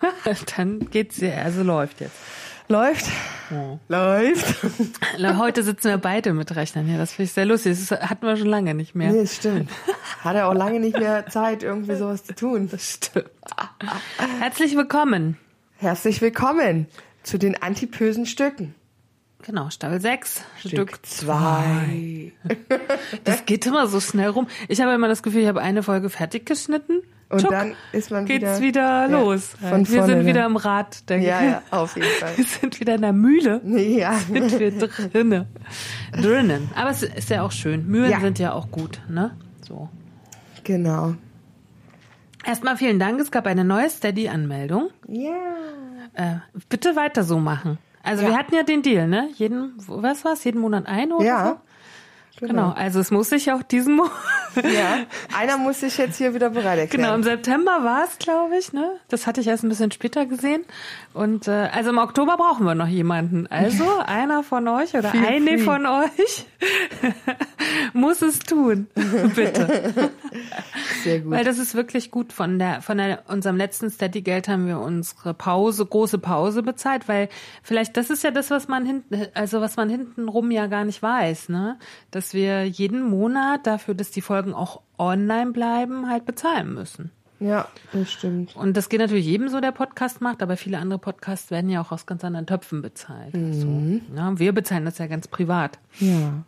Dann geht's ja, also läuft jetzt. Läuft. Ja. Läuft. Heute sitzen wir beide mit Rechnern. Ja, das finde ich sehr lustig. Das hatten wir schon lange nicht mehr. Nee, das stimmt. Hat er auch lange nicht mehr Zeit, irgendwie sowas zu tun. Das stimmt. Herzlich willkommen. Herzlich willkommen zu den antipösen Stücken. Genau, Staffel 6, Stück Stück 2. Das geht immer so schnell rum. Ich habe immer das Gefühl, ich habe eine Folge fertig geschnitten. Und Tschuck, dann ist man geht's wieder, wieder, ja, los. von wir sind wieder dann. im Rad, denke Ja, ich. ja, auf jeden Fall. Wir sind wieder in der Mühle. Ja. Sind wir drinne. Drinnen. Aber es ist ja auch schön. Mühlen Ja. sind ja auch gut, ne? So. Genau. Erstmal vielen Dank. Es gab eine neue Steady-Anmeldung. Ja. Äh, bitte weiter so machen. Also Ja. wir hatten ja den Deal, ne? Jeden, was war's? Jeden Monat ein oder Ja. so? Genau. Also es muss sich auch diesen Monat. Ja. Einer muss sich jetzt hier wieder bereit erklären. Genau, im September war es, glaube ich, ne? Das hatte ich erst ein bisschen später gesehen. Und äh, also im Oktober brauchen wir noch jemanden. Also einer von euch oder Feel eine free. von euch muss es tun. Bitte. Sehr gut. Weil das ist wirklich gut. Von der, von der, unserem letzten Steady-Geld haben wir unsere Pause, große Pause bezahlt, weil vielleicht das ist ja das, was man hinten, also was man hintenrum ja gar nicht weiß, ne? Dass wir jeden Monat dafür, dass die Folgen auch online bleiben, halt bezahlen müssen. Ja, das stimmt. Und das geht natürlich jedem so, der Podcast macht, aber viele andere Podcasts werden ja auch aus ganz anderen Töpfen bezahlt. So, ja, wir bezahlen das ja ganz privat. Ja.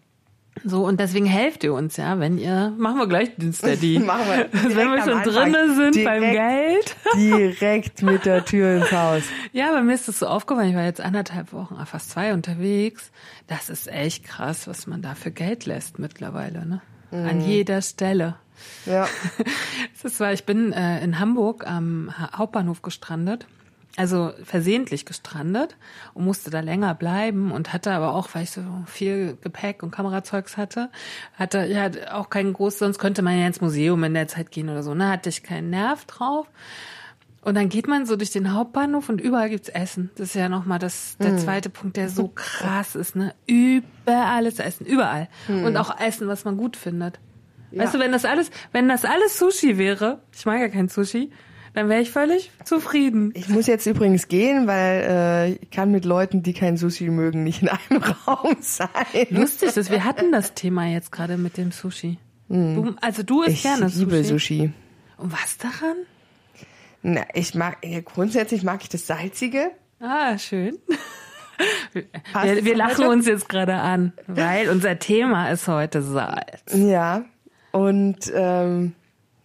So, und deswegen helft ihr uns ja, wenn ihr, machen wir gleich den Steady. Machen wir wenn wir schon drinnen sind Direkt. beim Geld. Direkt mit der Tür ins Haus. Ja, bei mir ist das so aufgefallen, ich war jetzt anderthalb Wochen, ah, fast zwei unterwegs. Das ist echt krass, was man da für Geld lässt mittlerweile, ne? An jeder Stelle. Ja. Das war, ich bin äh, in Hamburg am Ha- Hauptbahnhof gestrandet. Also versehentlich gestrandet und musste da länger bleiben und hatte aber auch, weil ich so viel Gepäck und Kamerazeugs hatte, hatte ja auch keinen groß, sonst könnte man ja ins Museum in der Zeit gehen oder so, ne, hatte ich keinen Nerv drauf. Und dann geht man so durch den Hauptbahnhof und überall gibt's Essen. Das ist ja nochmal das, der zweite Punkt, der so krass ist, ne? Überall ist Essen, überall. Und auch Essen, was man gut findet. Weißt du, wenn das alles, wenn das alles Sushi wäre, ich mag ja kein Sushi, dann wäre ich völlig zufrieden. Ich muss jetzt übrigens gehen, weil äh, ich kann mit Leuten, die kein Sushi mögen, nicht in einem Raum sein. Lustig ist, wir hatten das Thema jetzt gerade mit dem Sushi. Du, also du isst Ich gerne liebe Sushi. Sushi. Und was daran? Na, ich mag grundsätzlich mag ich das salzige. Ah, schön. Passt Wir, wir lachen heute? uns jetzt gerade an, weil unser Thema ist heute Salz. Ja. Und ähm,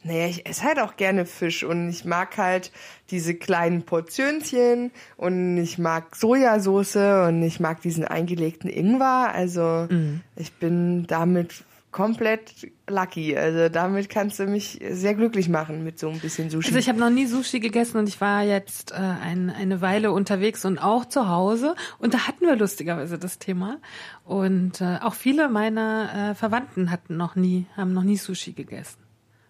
naja, ich esse halt auch gerne Fisch und ich mag halt diese kleinen Portionchen und ich mag Sojasauce und ich mag diesen eingelegten Ingwer. Also ich bin damit komplett lucky. Also damit kannst du mich sehr glücklich machen mit so ein bisschen Sushi. Also ich habe noch nie Sushi gegessen und ich war jetzt äh, ein, eine Weile unterwegs und auch zu Hause und da hatten wir lustigerweise das Thema und äh, auch viele meiner äh, Verwandten hatten noch nie, haben noch nie Sushi gegessen.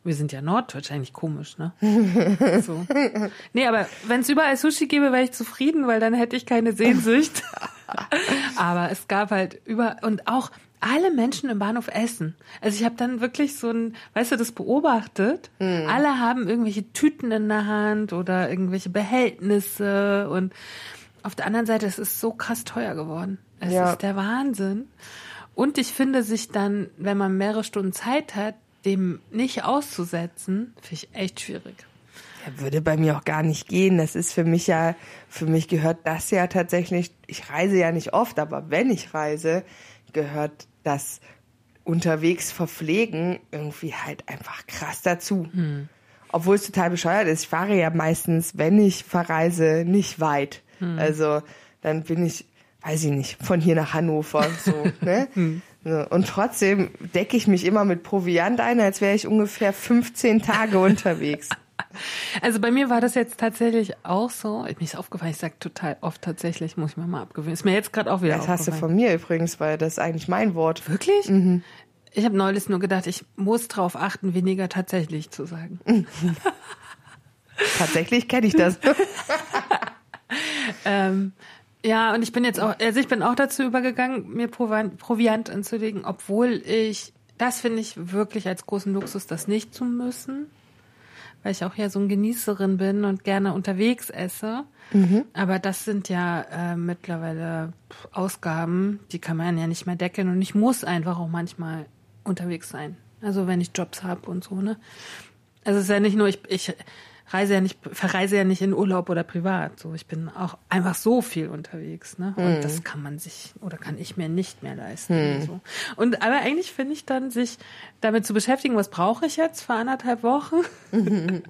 Wir sind ja Norddeutsch, eigentlich komisch, ne? So. Nee, aber wenn es überall Sushi gäbe, wäre ich zufrieden, weil dann hätte ich keine Sehnsucht. aber es gab halt über und auch alle Menschen im Bahnhof essen. Also ich habe dann wirklich so ein, weißt du, das beobachtet. Alle haben irgendwelche Tüten in der Hand oder irgendwelche Behältnisse und auf der anderen Seite, es ist so krass teuer geworden. Es Ja. ist der Wahnsinn. Und ich finde sich dann, wenn man mehrere Stunden Zeit hat, dem nicht auszusetzen, finde ich echt schwierig. Ja, würde bei mir auch gar nicht gehen. Das ist für mich ja, für mich gehört das ja tatsächlich, ich reise ja nicht oft, aber wenn ich reise, gehört das unterwegs verpflegen irgendwie halt einfach krass dazu. Obwohl es total bescheuert ist. Ich fahre ja meistens, wenn ich verreise, nicht weit. Also dann bin ich, weiß ich nicht, von hier nach Hannover so, ne? So, Und trotzdem decke ich mich immer mit Proviant ein, als wäre ich ungefähr 15 Tage unterwegs. Also bei mir war das jetzt tatsächlich auch so. Mir ist aufgefallen, ich sage total oft tatsächlich, muss ich mir mal abgewöhnen. Ist mir jetzt gerade auch wieder Das hast du aufgefallen. von mir übrigens, weil das ist eigentlich mein Wort. Wirklich? Ich habe neulich nur gedacht, ich muss drauf achten, weniger tatsächlich zu sagen. Tatsächlich kenne ich das. Ähm, ja, und ich bin jetzt auch, also ich bin auch dazu übergegangen, mir Proviant, anzulegen, obwohl ich, das finde ich wirklich als großen Luxus, das nicht zu müssen, weil ich auch ja so ein Genießerin bin und gerne unterwegs esse. Aber das sind ja äh, mittlerweile Ausgaben, die kann man ja nicht mehr decken und ich muss einfach auch manchmal unterwegs sein. Also wenn ich Jobs habe und so, ne? Also es ist ja nicht nur, ich, ich reise ja nicht, verreise ja nicht in Urlaub oder privat. So, ich bin auch einfach so viel unterwegs, ne? Und das kann man sich oder kann ich mir nicht mehr leisten. So. Und aber eigentlich finde ich dann, sich damit zu beschäftigen, was brauche ich jetzt für anderthalb Wochen,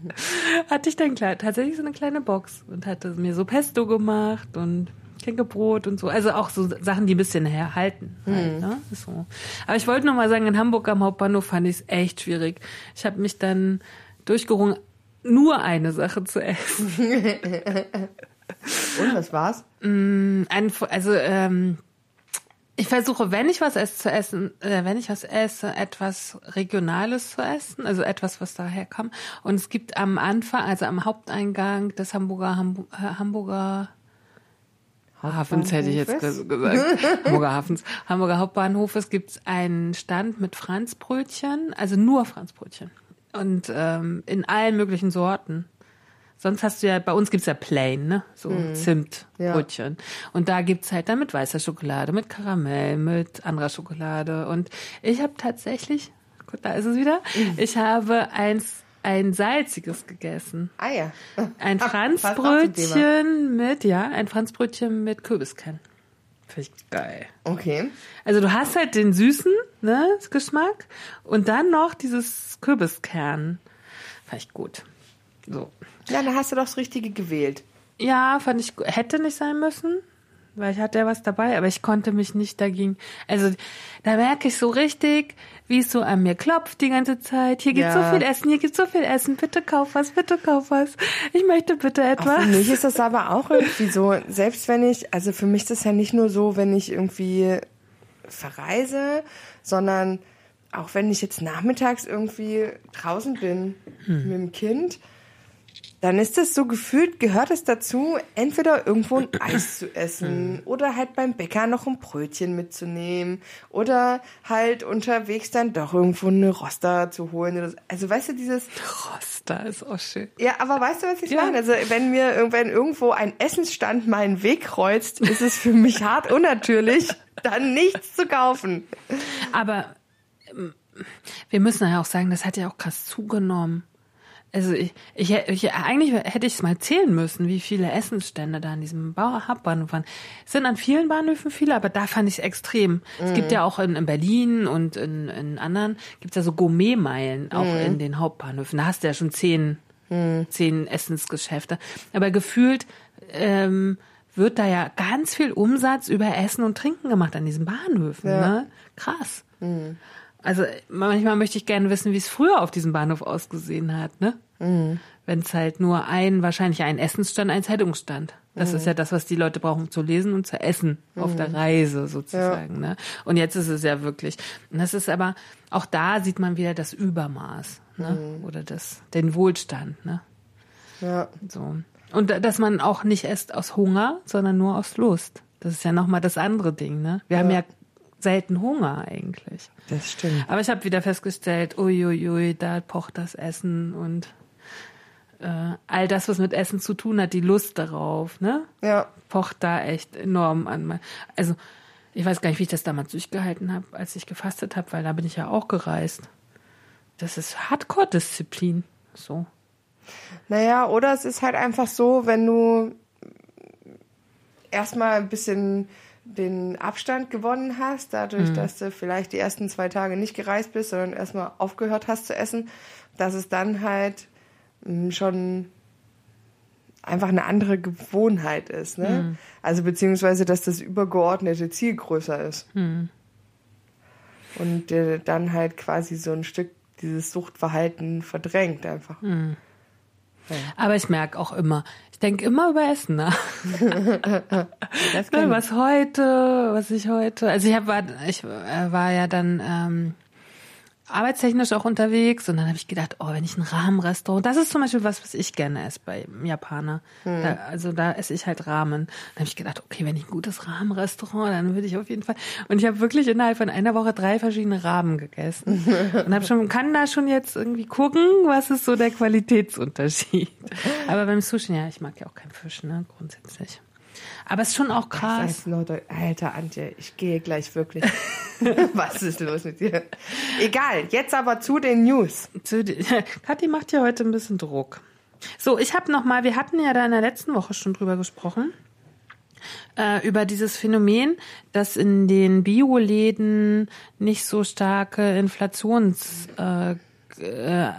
hatte ich dann tatsächlich so eine kleine Box und hatte mir so Pesto gemacht und Schinkenbrot und so. Also auch so Sachen, die ein bisschen herhalten. Halt, ne? so. Aber ich wollte noch mal sagen, in Hamburg am Hauptbahnhof fand ich es echt schwierig. Ich habe mich dann durchgerungen, nur eine Sache zu essen. Und was war's? Ein, also ähm, ich versuche, wenn ich was esse, zu essen, äh, wenn ich was esse, etwas Regionales zu essen, also etwas, was daher kommt. Und es gibt am Anfang, also am Haupteingang des Hamburger Hambu äh, Hamburger Hafens hätte ich jetzt ges- gesagt. Hamburger Hafens. Hamburger Hauptbahnhofes gibt's einen Stand mit Franzbrötchen, also nur Franzbrötchen. Und ähm, in allen möglichen Sorten. Sonst hast du ja, bei uns gibt's ja Plain, ne? So Zimtbrötchen. Und da gibt's halt dann mit weißer Schokolade, mit Karamell, mit anderer Schokolade. Und ich habe tatsächlich, gut, da ist es wieder, ich habe eins, ein salziges gegessen. Ah ja. Ein. Franzbrötchen mit, ja, ein Franzbrötchen mit Kürbiskern. Finde ich geil. Okay. Also du hast halt den süßen, ne, Geschmack und dann noch dieses Kürbiskern. Fand ich gut. So. Ja, da hast du doch das Richtige gewählt. Ja, fand ich, hätte nicht sein müssen, weil ich hatte ja was dabei, aber ich konnte mich nicht dagegen, also da merke ich so richtig, wie es so an mir klopft die ganze Zeit. Hier gibt Ja. so viel Essen, hier gibt so viel Essen, bitte kauf was, bitte kauf was. Ich möchte bitte Auch etwas. für mich ist das aber auch irgendwie so, selbst wenn ich, also für mich ist das ja nicht nur so, wenn ich irgendwie verreise, sondern auch wenn ich jetzt nachmittags irgendwie draußen bin mit dem Kind, dann ist das so gefühlt, gehört es dazu, entweder irgendwo ein Eis zu essen oder halt beim Bäcker noch ein Brötchen mitzunehmen oder halt unterwegs dann doch irgendwo eine Roster zu holen. Also weißt du, dieses, Roster ist auch schön. ja, aber weißt du, was ich Ja. meine? Also, wenn mir irgendwann irgendwo ein Essensstand meinen Weg kreuzt, ist es für mich hart unnatürlich, dann nichts zu kaufen. Aber ähm, wir müssen ja auch sagen, das hat ja auch krass zugenommen. Also ich, ich, ich eigentlich hätte ich es mal zählen müssen, wie viele Essensstände da an diesem Hauptbahnhof waren. Es sind an vielen Bahnhöfen viele, aber da fand ich es extrem. Es gibt ja auch in, in Berlin und in, in anderen gibt es ja so Gourmetmeilen auch in den Hauptbahnhöfen. Da hast du ja schon zehn, zehn Essensgeschäfte. Aber gefühlt ähm, wird da ja ganz viel Umsatz über Essen und Trinken gemacht an diesen Bahnhöfen. Ne? Krass. Also manchmal möchte ich gerne wissen, wie es früher auf diesem Bahnhof ausgesehen hat, ne? Wenn es halt nur ein, wahrscheinlich ein Essensstand, ein Zeitungsstand. Das ist ja das, was die Leute brauchen zu lesen und zu essen auf der Reise sozusagen. Ne? Und jetzt ist es ja wirklich. Und das ist aber, auch da sieht man wieder das Übermaß, ne? Oder das, den Wohlstand, ne? Ja. So. Und da- dass man auch nicht esst aus Hunger, sondern nur aus Lust. Das ist ja nochmal das andere Ding, ne? Wir haben ja selten Hunger eigentlich. Das stimmt. Aber ich habe wieder festgestellt, uiuiui, da pocht das Essen und äh, all das, was mit Essen zu tun hat, die Lust darauf, ne? Ja. Pocht da echt enorm an. Also ich weiß gar nicht, wie ich das damals durchgehalten habe, als ich gefastet habe, weil da bin ich ja auch gereist. Das ist Hardcore-Disziplin. So. Naja, oder es ist halt einfach so, wenn du erstmal ein bisschen den Abstand gewonnen hast, dadurch, dass du vielleicht die ersten zwei Tage nicht gereist bist, sondern erstmal aufgehört hast zu essen, dass es dann halt schon einfach eine andere Gewohnheit ist. Ne? Also beziehungsweise, dass das übergeordnete Ziel größer ist. Und äh, dann halt quasi so ein Stück dieses Suchtverhalten verdrängt einfach. Aber ich merke auch immer, ich denke immer über Essen nach. Ne, ich. was heute, was ich heute, also ich hab, war, ich äh, war ja dann ähm, arbeitstechnisch auch unterwegs und dann habe ich gedacht, oh, wenn ich ein Rahmenrestaurant, das ist zum Beispiel was, was ich gerne esse bei Japaner. Da, also da esse ich halt Ramen. Dann habe ich gedacht, okay, wenn ich ein gutes Rahmenrestaurant, dann würde ich auf jeden Fall. Und ich habe wirklich innerhalb von einer Woche drei verschiedene Ramen gegessen und habe schon, kann da schon jetzt irgendwie gucken, was ist so der Qualitätsunterschied. Aber beim Sushi, ja, ich mag ja auch keinen Fisch, ne, grundsätzlich. Aber es ist schon auch Das krass. heißt, Leute, Alter Antje, ich gehe gleich wirklich. Was ist los mit dir? Egal, jetzt aber zu den News. Zu Kathi macht ja heute ein bisschen Druck. So, ich habe noch mal, wir hatten ja da in der letzten Woche schon drüber gesprochen, äh, über dieses Phänomen, dass in den Bioläden nicht so starke Inflations äh, äh,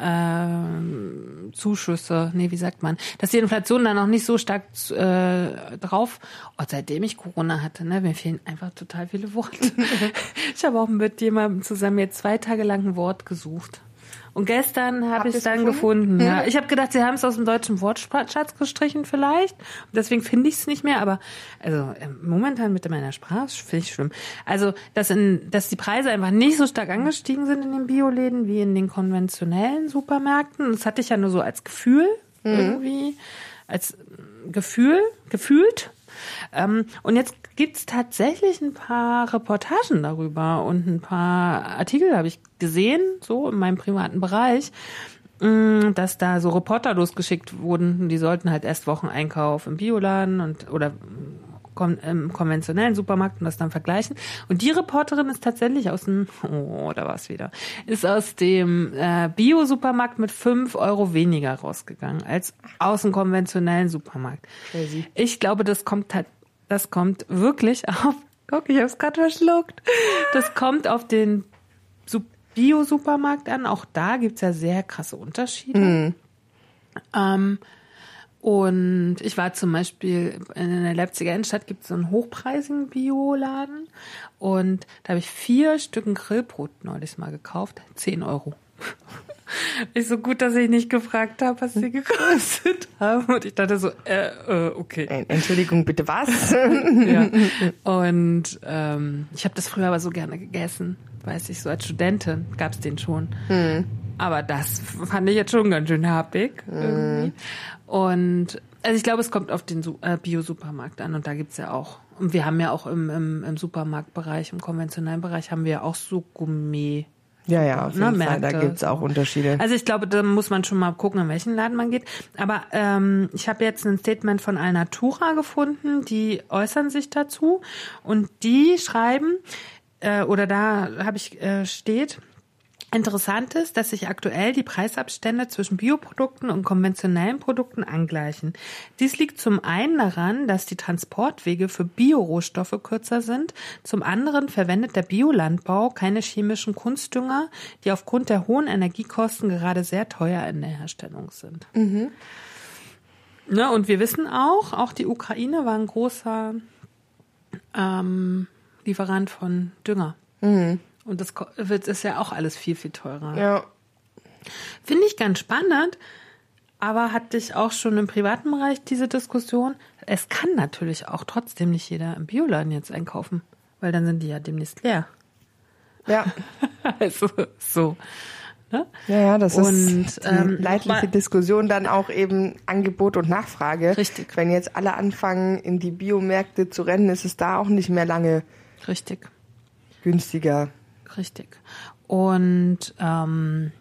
Zuschüsse, nee, wie sagt man, dass die Inflation da noch nicht so stark äh, drauf. Und seitdem ich Corona hatte, ne, mir fehlen einfach total viele Worte. ich habe auch mit jemandem zusammen jetzt zwei Tage lang ein Wort gesucht. Und gestern habe ich es dann gefunden? gefunden. Ja. Ich habe gedacht, sie haben es aus dem deutschen Wortschatz gestrichen vielleicht. Und deswegen finde ich es nicht mehr. Aber also äh, momentan mit meiner Sprache finde ich schlimm. Also dass, in, dass die Preise einfach nicht so stark angestiegen sind in den Bioläden wie in den konventionellen Supermärkten. Das hatte ich ja nur so als Gefühl irgendwie, als Gefühl, gefühlt. Ähm, und jetzt gibt's tatsächlich ein paar Reportagen darüber und ein paar Artikel habe ich gesehen, so in meinem privaten Bereich, mh, dass da so Reporter losgeschickt wurden. Die sollten halt erst Wocheneinkauf im Bioladen und oder kon im konventionellen Supermarkt und das dann vergleichen. Und die Reporterin ist tatsächlich aus dem, oh, da war es wieder, ist aus dem äh, Bio-Supermarkt mit fünf Euro weniger rausgegangen als aus dem konventionellen Supermarkt. Crazy. Ich glaube, das kommt halt, das kommt wirklich auf, guck, ich hab's gerade verschluckt. Das kommt auf den Su- Bio-Supermarkt an. Auch da gibt's ja sehr krasse Unterschiede. Ähm, und ich war zum Beispiel in der Leipziger Innenstadt gibt es so einen hochpreisigen Bioladen und da habe ich vier Stücken Grillbrot neulich mal gekauft, 10 Euro. Ist so gut, dass ich nicht gefragt habe, was sie gekostet haben. Und ich dachte so, äh, äh okay. Entschuldigung, bitte was? Ja. Und ähm, ich habe das früher aber so gerne gegessen. Weiß ich, so als Studentin gab es den schon. Aber das fand ich jetzt schon ganz schön happig. Irgendwie. Und also ich glaube, es kommt auf den äh, Bio-Supermarkt an und da gibt's ja auch. Und wir haben ja auch im, im, im Supermarktbereich, im konventionellen Bereich, haben wir ja auch so Gourmet. ja, ja, auf Ne, jeden Fall, da gibt's auch. Unterschiede. Also ich glaube, da muss man schon mal gucken, in welchen Laden man geht. Aber ähm, ich habe jetzt ein Statement von Alnatura gefunden, die äußern sich dazu und die schreiben, äh, oder da habe ich äh, steht, Interessant ist, dass sich aktuell die Preisabstände zwischen Bioprodukten und konventionellen Produkten angleichen. Dies liegt zum einen daran, dass die Transportwege für Biorohstoffe kürzer sind. Zum anderen verwendet der Biolandbau keine chemischen Kunstdünger, die aufgrund der hohen Energiekosten gerade sehr teuer in der Herstellung sind. Ne, und wir wissen auch, auch die Ukraine war ein großer ähm, Lieferant von Dünger. Und das wird ist ja auch alles viel, viel teurer. Ja, Finde ich ganz spannend, aber hatte ich auch schon im privaten Bereich diese Diskussion. Es kann natürlich auch trotzdem nicht jeder im Bioladen jetzt einkaufen, weil dann sind die ja demnächst leer. ja. Also so. Ne? Ja, ja, das Und, ist die ähm, leidliche Diskussion dann auch eben Angebot und Nachfrage. Richtig. Wenn jetzt alle anfangen, in die Biomärkte zu rennen, ist es da auch nicht mehr lange Richtig. günstiger. Richtig. Und ähm,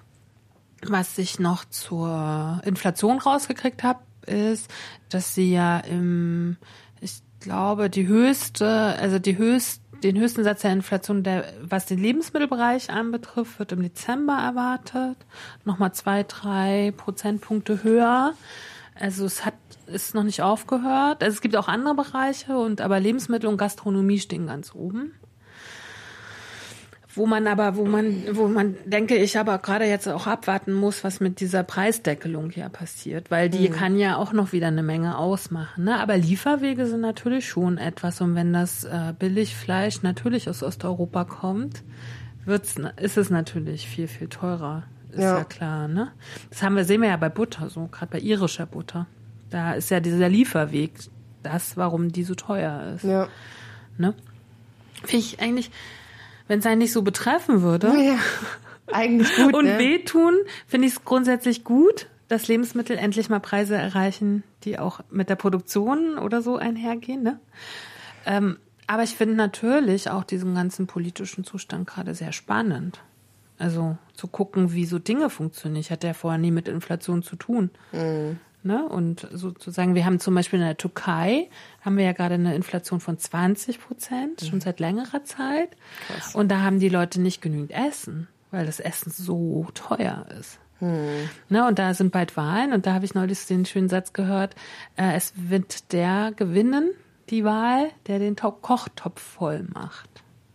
was ich noch zur Inflation rausgekriegt habe, ist, dass sie ja im, ich glaube, die höchste, also die höchst, den höchsten Satz der Inflation, der, was den Lebensmittelbereich anbetrifft, wird im Dezember erwartet. Nochmal zwei, drei Prozentpunkte höher. Also es hat, ist noch nicht aufgehört. Also es gibt auch andere Bereiche und aber Lebensmittel und Gastronomie stehen ganz oben. Wo man aber, wo man, wo man, denke ich, aber gerade jetzt auch abwarten muss, was mit dieser Preisdeckelung hier passiert, weil die kann ja auch noch wieder eine Menge ausmachen. Ne? Aber Lieferwege sind natürlich schon etwas und wenn das äh, Billigfleisch natürlich aus Osteuropa kommt, wird's, ist es natürlich viel, viel teurer. ist ja, ja klar, ne? Das haben wir, sehen wir ja bei Butter, so, gerade bei irischer Butter. Da ist ja dieser Lieferweg das, warum die so teuer ist. Ja. Ne? Finde ich eigentlich, wenn es einen nicht so betreffen würde. Ja, eigentlich gut. und ne? wehtun, finde ich es grundsätzlich gut, dass Lebensmittel endlich mal Preise erreichen, die auch mit der Produktion oder so einhergehen. Ne? Ähm, aber ich finde natürlich auch diesen ganzen politischen Zustand gerade sehr spannend. Also zu gucken, wie so Dinge funktionieren. Ich hatte ja vorher nie mit Inflation zu tun. Mhm. Ne? Und sozusagen, wir haben zum Beispiel in der Türkei, haben wir ja gerade eine Inflation von 20 Prozent, mhm. schon seit längerer Zeit. Krass. Und da haben die Leute nicht genügend Essen, weil das Essen so teuer ist. Hm. Ne, und da sind bald Wahlen und da habe ich neulich den schönen Satz gehört, äh, es wird der gewinnen, die Wahl, der den Kochtopf voll macht.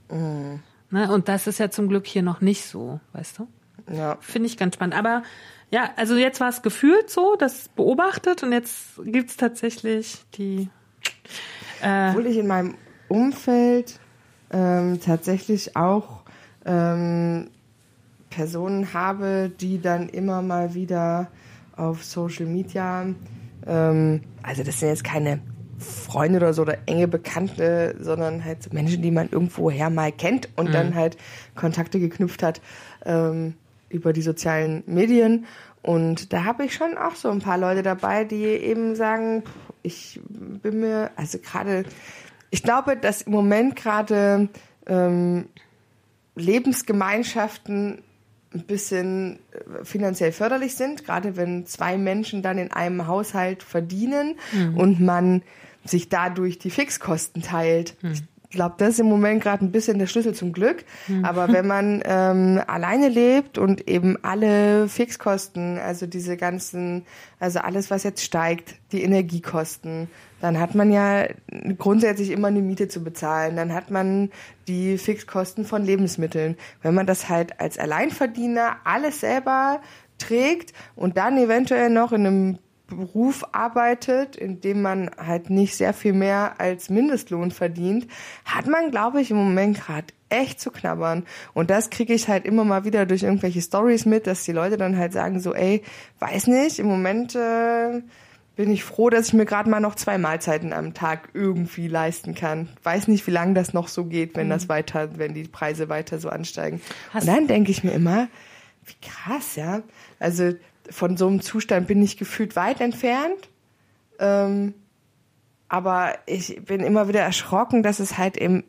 Hm. Ne, und das ist ja zum Glück hier noch nicht so, weißt du? Ja. Finde ich ganz spannend. Aber ja, also jetzt war es gefühlt so, das beobachtet und jetzt gibt es tatsächlich die. Äh, Obwohl ich in meinem Umfeld ähm, tatsächlich auch ähm, Personen habe, die dann immer mal wieder auf Social Media, ähm, also das sind jetzt keine Freunde oder so oder enge Bekannte, sondern halt so Menschen, die man irgendwoher mal kennt und mhm. dann halt Kontakte geknüpft hat ähm, über die sozialen Medien. Und da habe ich schon auch so ein paar Leute dabei, die eben sagen, ich bin mir, also gerade, ich glaube, dass im Moment gerade ähm, Lebensgemeinschaften ein bisschen äh, finanziell förderlich sind, gerade wenn zwei Menschen dann in einem Haushalt verdienen mhm. und man sich dadurch die Fixkosten teilt. Mhm. Ich glaube, das ist im Moment gerade ein bisschen der Schlüssel zum Glück. Mhm. Aber wenn man ähm, alleine lebt und eben alle Fixkosten, also diese ganzen, also alles, was jetzt steigt, die Energiekosten, dann hat man ja grundsätzlich immer eine Miete zu bezahlen. Dann hat man die Fixkosten von Lebensmitteln. Wenn man das halt als Alleinverdiener alles selber trägt und dann eventuell noch in einem Beruf arbeitet, in dem man halt nicht sehr viel mehr als Mindestlohn verdient, hat man, glaube ich, im Moment gerade echt zu knabbern. Und das kriege ich halt immer mal wieder durch irgendwelche Stories mit, dass die Leute dann halt sagen so, ey, weiß nicht, im Moment äh, bin ich froh, dass ich mir gerade mal noch zwei Mahlzeiten am Tag irgendwie leisten kann. Weiß nicht, wie lange das noch so geht, wenn mhm. das weiter, wenn die Preise weiter so ansteigen. Hast Und dann denke ich mir immer, wie krass, ja. Also von so einem Zustand bin ich gefühlt weit entfernt. Ähm, aber ich bin immer wieder erschrocken, dass es halt eben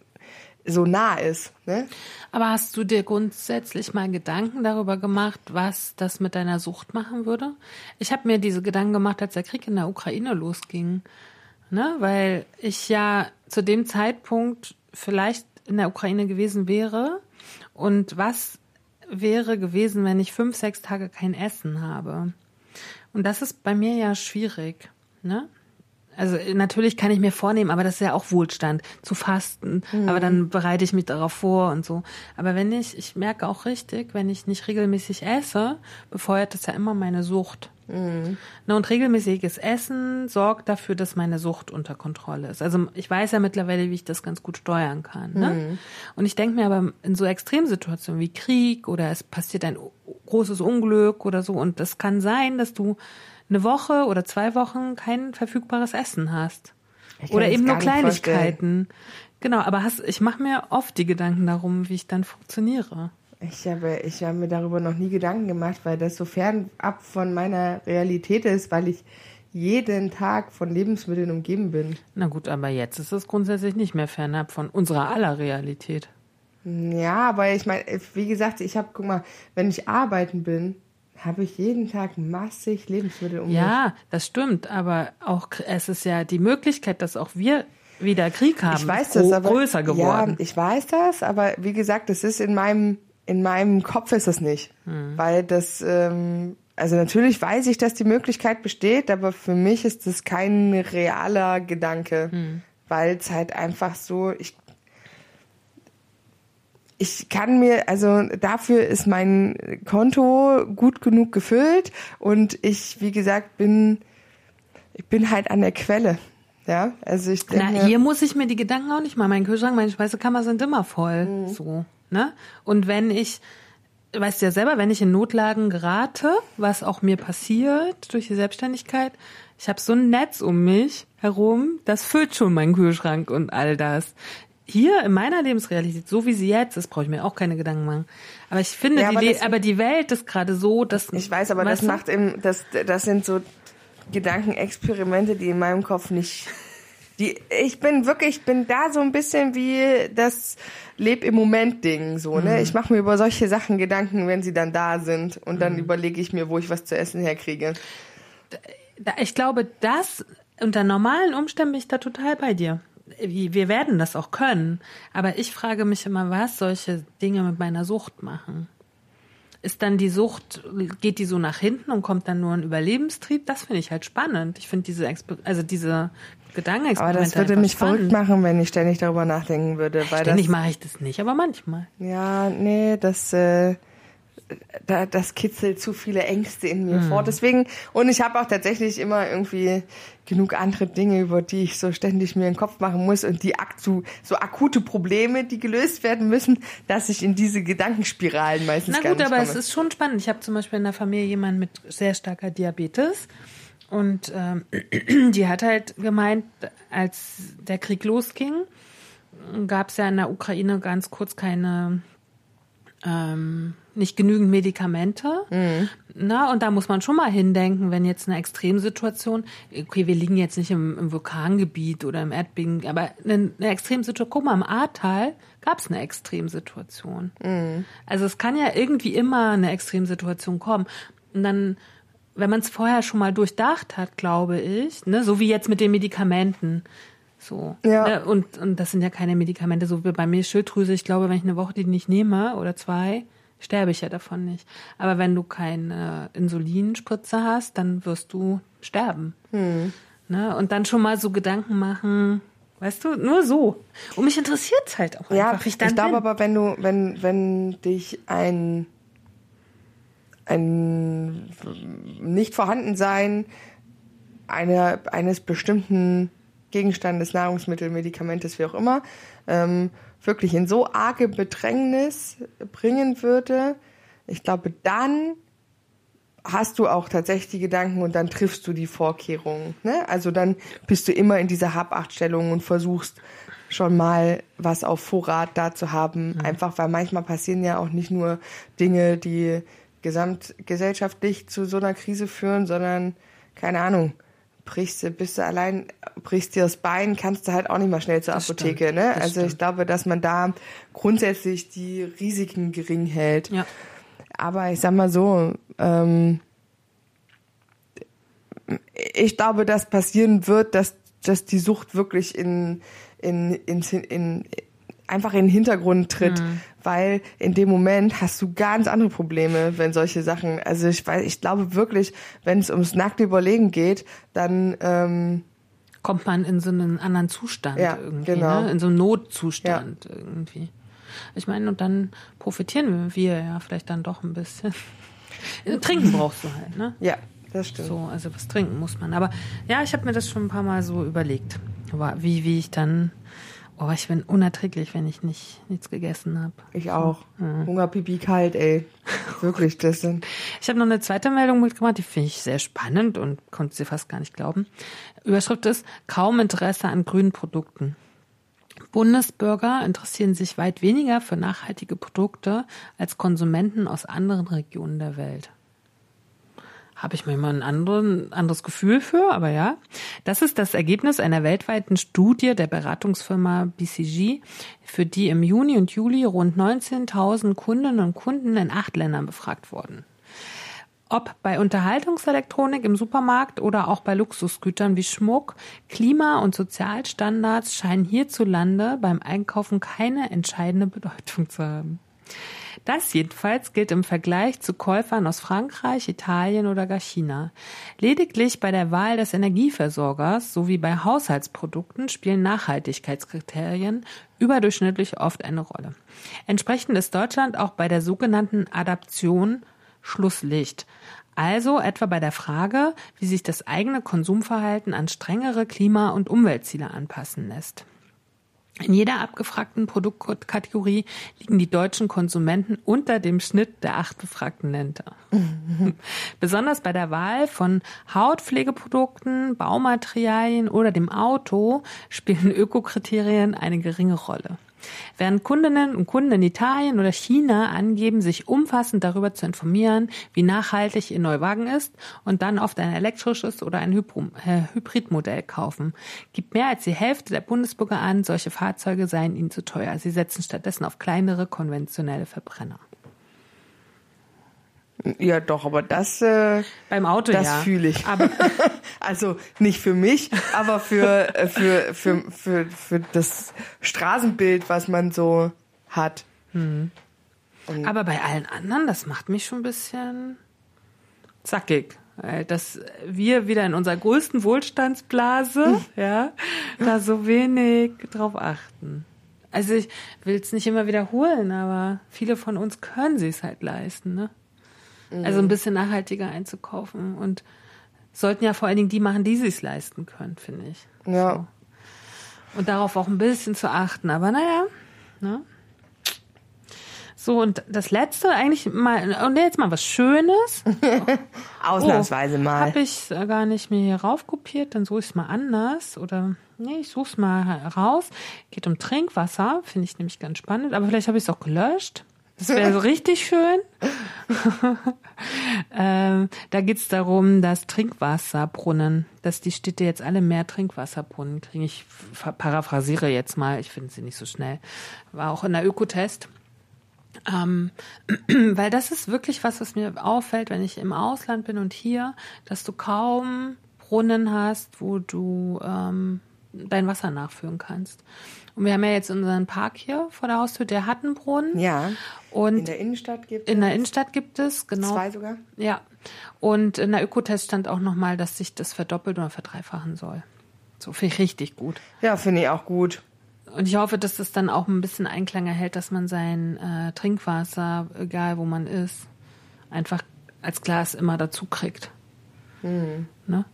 so nah ist. Ne? Aber hast du dir grundsätzlich mal Gedanken darüber gemacht, was das mit deiner Sucht machen würde? Ich habe mir diese Gedanken gemacht, als der Krieg in der Ukraine losging. Ne? Weil ich ja zu dem Zeitpunkt vielleicht in der Ukraine gewesen wäre. Und was wäre gewesen, wenn ich fünf, sechs Tage kein Essen habe? Und das ist bei mir ja schwierig. Ne? Also natürlich kann ich mir vornehmen, aber das ist ja auch Wohlstand, zu fasten. Mhm. Aber dann bereite ich mich darauf vor und so. Aber wenn ich, ich merke auch richtig, wenn ich nicht regelmäßig esse, befeuert das ja immer meine Sucht. Mhm. Na, und regelmäßiges Essen sorgt dafür, dass meine Sucht unter Kontrolle ist. Also ich weiß ja mittlerweile, wie ich das ganz gut steuern kann. Ne? Mhm. Und ich denke mir aber in so Extremsituationen wie Krieg oder es passiert ein großes Unglück oder so und das kann sein, dass du eine Woche oder zwei Wochen kein verfügbares Essen hast. Oder eben nur Kleinigkeiten. Genau, aber hast, ich mache mir oft die Gedanken darum, wie ich dann funktioniere. Ich habe, ich habe mir darüber noch nie Gedanken gemacht, weil das so fernab von meiner Realität ist, weil ich jeden Tag von Lebensmitteln umgeben bin. Na gut, aber jetzt ist es grundsätzlich nicht mehr fernab von unserer aller Realität. Ja, aber ich meine, wie gesagt, ich habe, guck mal, wenn ich arbeiten bin, habe ich jeden Tag massig Lebensmittel um Ja, das stimmt, aber auch es ist ja die Möglichkeit, dass auch wir wieder Krieg haben, ich weiß das, aber, größer geworden. Ja, ich weiß das, aber wie gesagt, das ist in meinem in meinem Kopf ist das nicht, hm. weil das ähm, also natürlich weiß ich, dass die Möglichkeit besteht, aber für mich ist das kein realer Gedanke, hm. weil es halt einfach so ich ich kann mir, also dafür ist mein Konto gut genug gefüllt und ich, wie gesagt, bin, ich bin halt an der Quelle. Ja, also ich denke. Na, hier muss ich mir die Gedanken auch nicht mal. Mein Kühlschrank, meine Speisekammer sind immer voll. Mhm. So, ne? Und wenn ich weißt du ja selber, wenn ich in Notlagen gerate, was auch mir passiert durch die Selbstständigkeit, ich habe so ein Netz um mich herum, das füllt schon meinen Kühlschrank und all das. Hier in meiner Lebensrealität, so wie sie jetzt ist, brauche ich mir auch keine Gedanken machen. Aber ich finde, Ja, die aber Le- das- aber die Welt ist gerade so, dass Ich weiß, aber das macht im, das, das sind so Gedankenexperimente, die in meinem Kopf nicht, die, ich bin wirklich, ich bin da so ein bisschen wie das Leb im Moment Ding, so, ne? Mhm. Ich mache mir über solche Sachen Gedanken, wenn sie dann da sind und Mhm. dann überlege ich mir, wo ich was zu essen herkriege. Ich glaube, das unter normalen Umständen bin ich da total bei dir. Wir werden das auch können. Aber ich frage mich immer, was solche Dinge mit meiner Sucht machen. Ist dann die Sucht, geht die so nach hinten und kommt dann nur ein Überlebenstrieb? Das finde ich halt spannend. Ich finde diese, also diese Gedankenexperimente Aber das würde mich spannend. verrückt machen, wenn ich ständig darüber nachdenken würde, weil Ständig mache ich das nicht, aber manchmal. ja, nee, das, äh, da, das kitzelt zu viele Ängste in mir vor. Deswegen, und ich habe auch tatsächlich immer irgendwie genug andere Dinge, über die ich so ständig mir den Kopf machen muss und die ak so, so akute Probleme, die gelöst werden müssen, dass ich in diese Gedankenspiralen meistens Na gut, aber komme. es ist schon spannend. Ich habe zum Beispiel in der Familie jemanden mit sehr starker Diabetes. Und ähm, die hat halt gemeint, als der Krieg losging, gab es ja in der Ukraine ganz kurz keine, ähm, nicht genügend Medikamente. Na, und da muss man schon mal hindenken, wenn jetzt eine Extremsituation, okay, wir liegen jetzt nicht im, im Vulkangebiet oder im Erdbeben, aber eine, eine Extremsituation, guck mal, im Ahrtal gab es eine Extremsituation. Also es kann ja irgendwie immer eine Extremsituation kommen. Und dann, wenn man es vorher schon mal durchdacht hat, glaube ich, ne, so wie jetzt mit den Medikamenten. So. Ja. Ne, und, und das sind ja keine Medikamente, so wie bei mir Schilddrüse. Ich glaube, wenn ich eine Woche die nicht nehme oder zwei, sterbe ich ja davon nicht. Aber wenn du keine Insulinspritze hast, dann wirst du sterben. Ne? Und dann schon mal so Gedanken machen, weißt du, nur so. Und mich interessiert es halt auch Ja, einfach. ich, dann glaube aber, wenn du, wenn, wenn dich ein, ein Nicht-Vorhandensein einer, eines bestimmten Gegenstandes, Nahrungsmittel, Medikamentes, wie auch immer, ähm, wirklich in so arge Bedrängnis bringen würde, ich glaube, dann hast du auch tatsächlich die Gedanken und dann triffst du die Vorkehrungen. Ne? Also dann bist du immer in dieser Hab-Acht-Stellung und versuchst schon mal was auf Vorrat da zu haben. Einfach weil manchmal passieren ja auch nicht nur Dinge, die gesamtgesellschaftlich zu so einer Krise führen, sondern keine Ahnung. Brichst du, bist du allein, brichst dir das Bein, kannst du halt auch nicht mal schnell zur Das Apotheke, stimmt, ne? Also ich stimmt. glaube, dass man da grundsätzlich die Risiken gering hält. Ja. Aber ich sag mal so, ähm, ich glaube, dass passieren wird, dass, dass die Sucht wirklich in, in, in, in, einfach in den Hintergrund tritt, Mhm. weil in dem Moment hast du ganz andere Probleme, wenn solche Sachen, also ich weiß, ich glaube wirklich, wenn es ums nackte Überlegen geht, dann, ähm, kommt man in so einen anderen Zustand Ja, irgendwie, genau. ne? in so einen Notzustand irgendwie. Ich meine, und dann profitieren wir ja vielleicht dann doch ein bisschen. Trinken brauchst du halt, ne? ja, das stimmt. So, also was trinken muss man. Aber ja, ich habe mir das schon ein paar Mal so überlegt, Aber wie, wie ich dann, oh, ich bin unerträglich, wenn ich nicht nichts gegessen habe. Ich auch. Hunger, Pipi, kalt, ey. Wirklich, das sind. Ich habe noch eine zweite Meldung mitgemacht, die finde ich sehr spannend und konnte sie fast gar nicht glauben. Überschrift ist kaum Interesse an grünen Produkten. Bundesbürger interessieren sich weit weniger für nachhaltige Produkte als Konsumenten aus anderen Regionen der Welt. Habe ich manchmal ein anderen, anderes Gefühl für, aber ja. Das ist das Ergebnis einer weltweiten Studie der Beratungsfirma BCG, für die im Juni und Juli rund 19.000 Kundinnen und Kunden in acht Ländern befragt wurden. Ob bei Unterhaltungselektronik im Supermarkt oder auch bei Luxusgütern wie Schmuck, Klima- und Sozialstandards scheinen hierzulande beim Einkaufen keine entscheidende Bedeutung zu haben. Das jedenfalls gilt im Vergleich zu Käufern aus Frankreich, Italien oder gar China. Lediglich bei der Wahl des Energieversorgers sowie bei Haushaltsprodukten spielen Nachhaltigkeitskriterien überdurchschnittlich oft eine Rolle. Entsprechend ist Deutschland auch bei der sogenannten Adaption Schlusslicht. Also etwa bei der Frage, wie sich das eigene Konsumverhalten an strengere Klima- und Umweltziele anpassen lässt. In jeder abgefragten Produktkategorie liegen die deutschen Konsumenten unter dem Schnitt der acht befragten Länder. Besonders bei der Wahl von Hautpflegeprodukten, Baumaterialien oder dem Auto spielen Ökokriterien eine geringe Rolle. Während Kundinnen und Kunden in Italien oder China angeben, sich umfassend darüber zu informieren, wie nachhaltig ihr Neuwagen ist und dann oft ein elektrisches oder ein äh, Hybridmodell kaufen, gibt mehr als die Hälfte der Bundesbürger an, solche Fahrzeuge seien ihnen zu teuer. Sie setzen stattdessen auf kleinere konventionelle Verbrenner. Ja, doch, aber das äh, beim Auto das ja. fühle ich. Aber also nicht für mich, aber für, äh, für für für für das Straßenbild, was man so hat. Hm. Aber bei allen anderen, das macht mich schon ein bisschen zackig. Dass wir wieder in unserer größten Wohlstandsblase, hm. ja, da so wenig drauf achten. Also ich will es nicht immer wiederholen, aber viele von uns können sie es halt leisten, ne? Also ein bisschen nachhaltiger einzukaufen und sollten ja vor allen Dingen die machen, die sich leisten können, finde ich. Ja. So. Und darauf auch ein bisschen zu achten. Aber naja, ne? So, und das letzte eigentlich mal, und jetzt mal was Schönes. Ausnahmsweise oh, mal. Habe ich gar nicht mir hier raufkopiert, dann suche ich es mal anders. Oder, nee, ich suche es mal raus. Geht um Trinkwasser, finde ich nämlich ganz spannend. Aber vielleicht habe ich es auch gelöscht. Das wäre so richtig schön. ähm, da geht's darum, dass Trinkwasserbrunnen, dass die Städte jetzt alle mehr Trinkwasserbrunnen kriegen. Ich paraphrasiere jetzt mal, ich finde sie nicht so schnell. War auch in der Ökotest. Ähm, weil das ist wirklich was, was mir auffällt, wenn ich im Ausland bin und hier, dass du kaum Brunnen hast, wo du ähm, dein Wasser nachfüllen kannst. Und wir haben ja jetzt unseren Park hier vor der Haustür, der hat einen Brunnen. Ja. Und in der Innenstadt gibt es. In der Innenstadt gibt es, genau. Zwei sogar? Ja. Und in der Ökotest stand auch nochmal, dass sich das verdoppelt oder verdreifachen soll. So finde ich richtig gut. Ja, finde ich auch gut. Und ich hoffe, dass das dann auch ein bisschen Einklang erhält, dass man sein äh, Trinkwasser, egal wo man ist, einfach als Glas immer dazu kriegt. Mhm. Ne?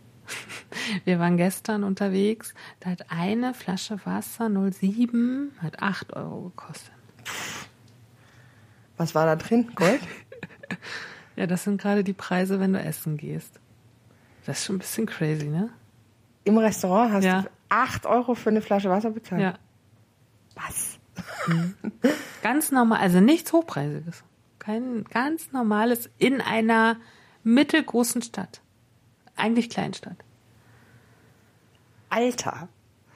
Wir waren gestern unterwegs, da hat eine Flasche Wasser 07 hat 8 Euro gekostet. Was war da drin? Gold? ja, das sind gerade die Preise, wenn du essen gehst. Das ist schon ein bisschen crazy, ne? Im Restaurant hast ja. du 8 Euro für eine Flasche Wasser bezahlt? Ja. Was? Mhm. Ganz normal, also nichts Hochpreisiges. Kein ganz normales in einer mittelgroßen Stadt. Eigentlich Kleinstadt. Alter.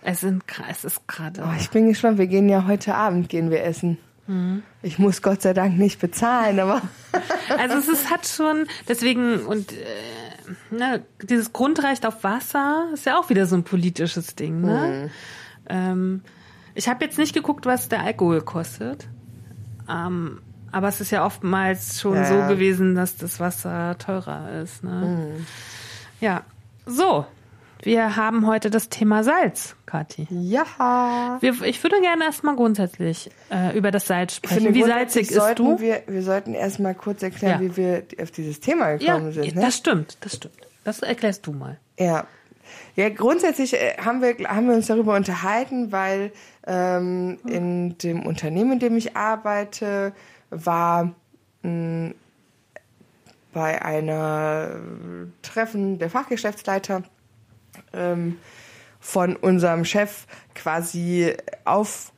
Es, sind, es ist gerade. Oh, ich bin gespannt. Wir gehen ja heute Abend gehen wir essen. Mhm. Ich muss Gott sei Dank nicht bezahlen, aber. also es ist, hat schon deswegen und äh, ne, dieses Grundrecht auf Wasser ist ja auch wieder so ein politisches Ding. Ne? Mhm. Ähm, ich habe jetzt nicht geguckt, was der Alkohol kostet. Ähm, aber es ist ja oftmals schon ja. so gewesen, dass das Wasser teurer ist. Ne? Mhm. Ja, so. Wir haben heute das Thema Salz, Kathi. Ja. Wir, ich würde gerne erstmal grundsätzlich äh, über das Salz sprechen. Wie salzig ist du? Wir, wir sollten erstmal kurz erklären, ja. wie wir auf dieses Thema gekommen ja, sind. Ne? Das stimmt, das stimmt. Das erklärst du mal. Ja. Ja, grundsätzlich äh, haben wir, haben wir uns darüber unterhalten, weil ähm, in dem Unternehmen, in dem ich arbeite, war mh, bei einer Treffen der Fachgeschäftsleiter ähm, von unserem Chef quasi auf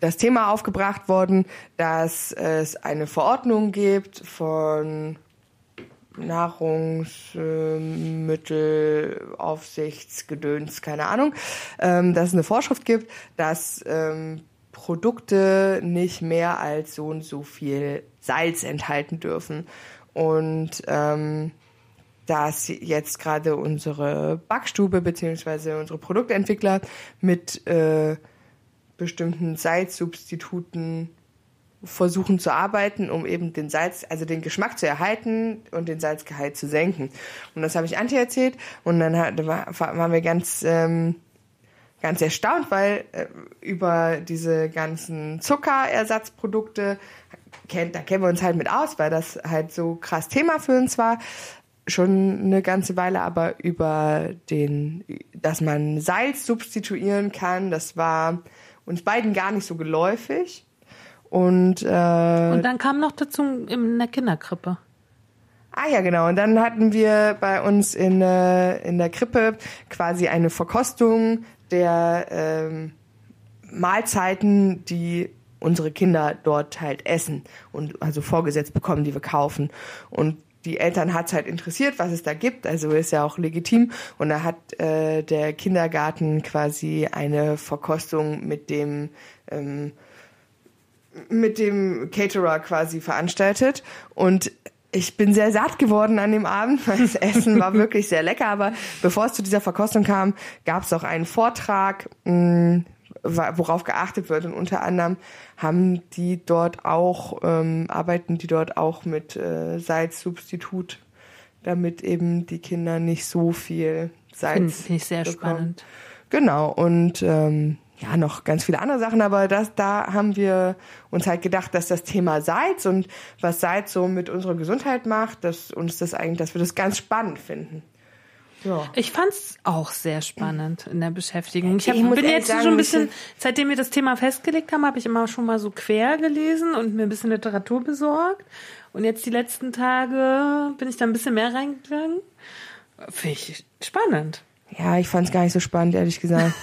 das Thema aufgebracht worden, dass es eine Verordnung gibt von Nahrungsmittelaufsichtsgedöns, keine Ahnung, ähm, dass es eine Vorschrift gibt, dass ähm, Produkte nicht mehr als so und so viel Salz enthalten dürfen. Und ähm, dass jetzt gerade unsere Backstube beziehungsweise unsere Produktentwickler mit äh, bestimmten Salzsubstituten versuchen zu arbeiten, um eben den Salz, also den Geschmack zu erhalten und den Salzgehalt zu senken. Und das habe ich Antje erzählt und dann hat, waren wir ganz ähm, ganz erstaunt, weil äh, über diese ganzen Zuckerersatzprodukte kennt, da kennen wir uns halt mit aus, weil das halt so krass Thema für uns war. Schon eine ganze Weile, aber über den, dass man Salz substituieren kann, das war uns beiden gar nicht so geläufig. Und, äh, Und dann kam noch dazu in der Kinderkrippe. Ah ja, genau. Und dann hatten wir bei uns in, äh, in der Krippe quasi eine Verkostung der ähm, Mahlzeiten, die unsere Kinder dort halt essen und also vorgesetzt bekommen, die wir kaufen. Und die Eltern hat's halt interessiert, was es da gibt, also ist ja auch legitim. Und da hat äh, der Kindergarten quasi eine Verkostung mit dem ähm, mit dem Caterer quasi veranstaltet. Und ich bin sehr satt geworden an dem Abend, das Essen war wirklich sehr lecker. Aber bevor es zu dieser Verkostung kam, gab es auch einen Vortrag, mh, worauf geachtet wird. Und unter anderem haben die dort auch, ähm, arbeiten die dort auch mit äh, Salzsubstitut, damit eben die Kinder nicht so viel Salz. Finde find ich sehr bekommen. spannend. Genau, und ähm, ja, noch ganz viele andere Sachen, aber das, da haben wir uns halt gedacht, dass das Thema Salz und was Salz so mit unserer Gesundheit macht, dass uns das eigentlich, dass wir das ganz spannend finden. Ja. Ich fand's auch sehr spannend in der Beschäftigung. Ich, hab, Ich bin jetzt sagen, schon ein bisschen, seitdem wir das Thema festgelegt haben, habe ich immer schon mal so quer gelesen und mir ein bisschen Literatur besorgt. Und jetzt die letzten Tage bin ich da ein bisschen mehr reingegangen. Finde ich spannend. Ja, ich fand es gar nicht so spannend, ehrlich gesagt.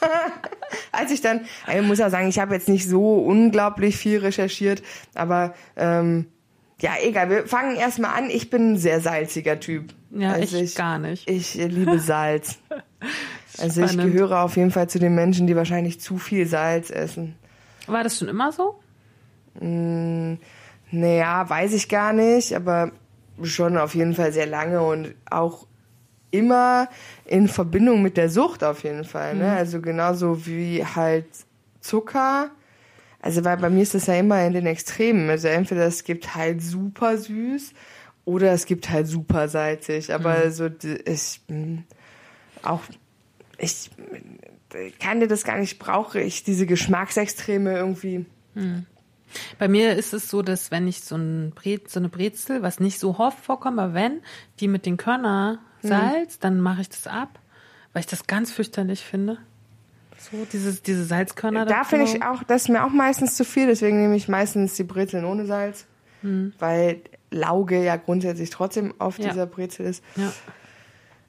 Als ich dann, ich muss auch sagen, ich habe jetzt nicht so unglaublich viel recherchiert, aber ähm, ja, egal, wir fangen erstmal an. Ich bin ein sehr salziger Typ. Ja, Also ich, gar nicht. Ich liebe Salz. Also ich gehöre auf jeden Fall zu den Menschen, die wahrscheinlich zu viel Salz essen. War das schon immer so? Naja, weiß ich gar nicht, aber schon auf jeden Fall sehr lange und auch immer in Verbindung mit der Sucht auf jeden Fall. Ne? Also genauso wie halt Zucker. Also weil bei mir ist das ja immer in den Extremen. Also entweder es gibt halt super süß oder es gibt halt super salzig. Aber so die- ich mh, auch ich kann dir das gar nicht, brauche ich diese Geschmacksextreme irgendwie. Bei mir ist es so, dass wenn ich so, ein Bre so eine Brezel, was nicht so oft vorkommt, aber wenn, die mit den Körner Salz, dann mache ich das ab, weil ich das ganz fürchterlich finde. So, dieses, diese Salzkörner. Da dazu. finde ich auch, das ist mir auch meistens zu viel, deswegen nehme ich meistens die Brezeln ohne Salz, weil Lauge ja grundsätzlich trotzdem auf Ja. dieser Brezel ist. Ja.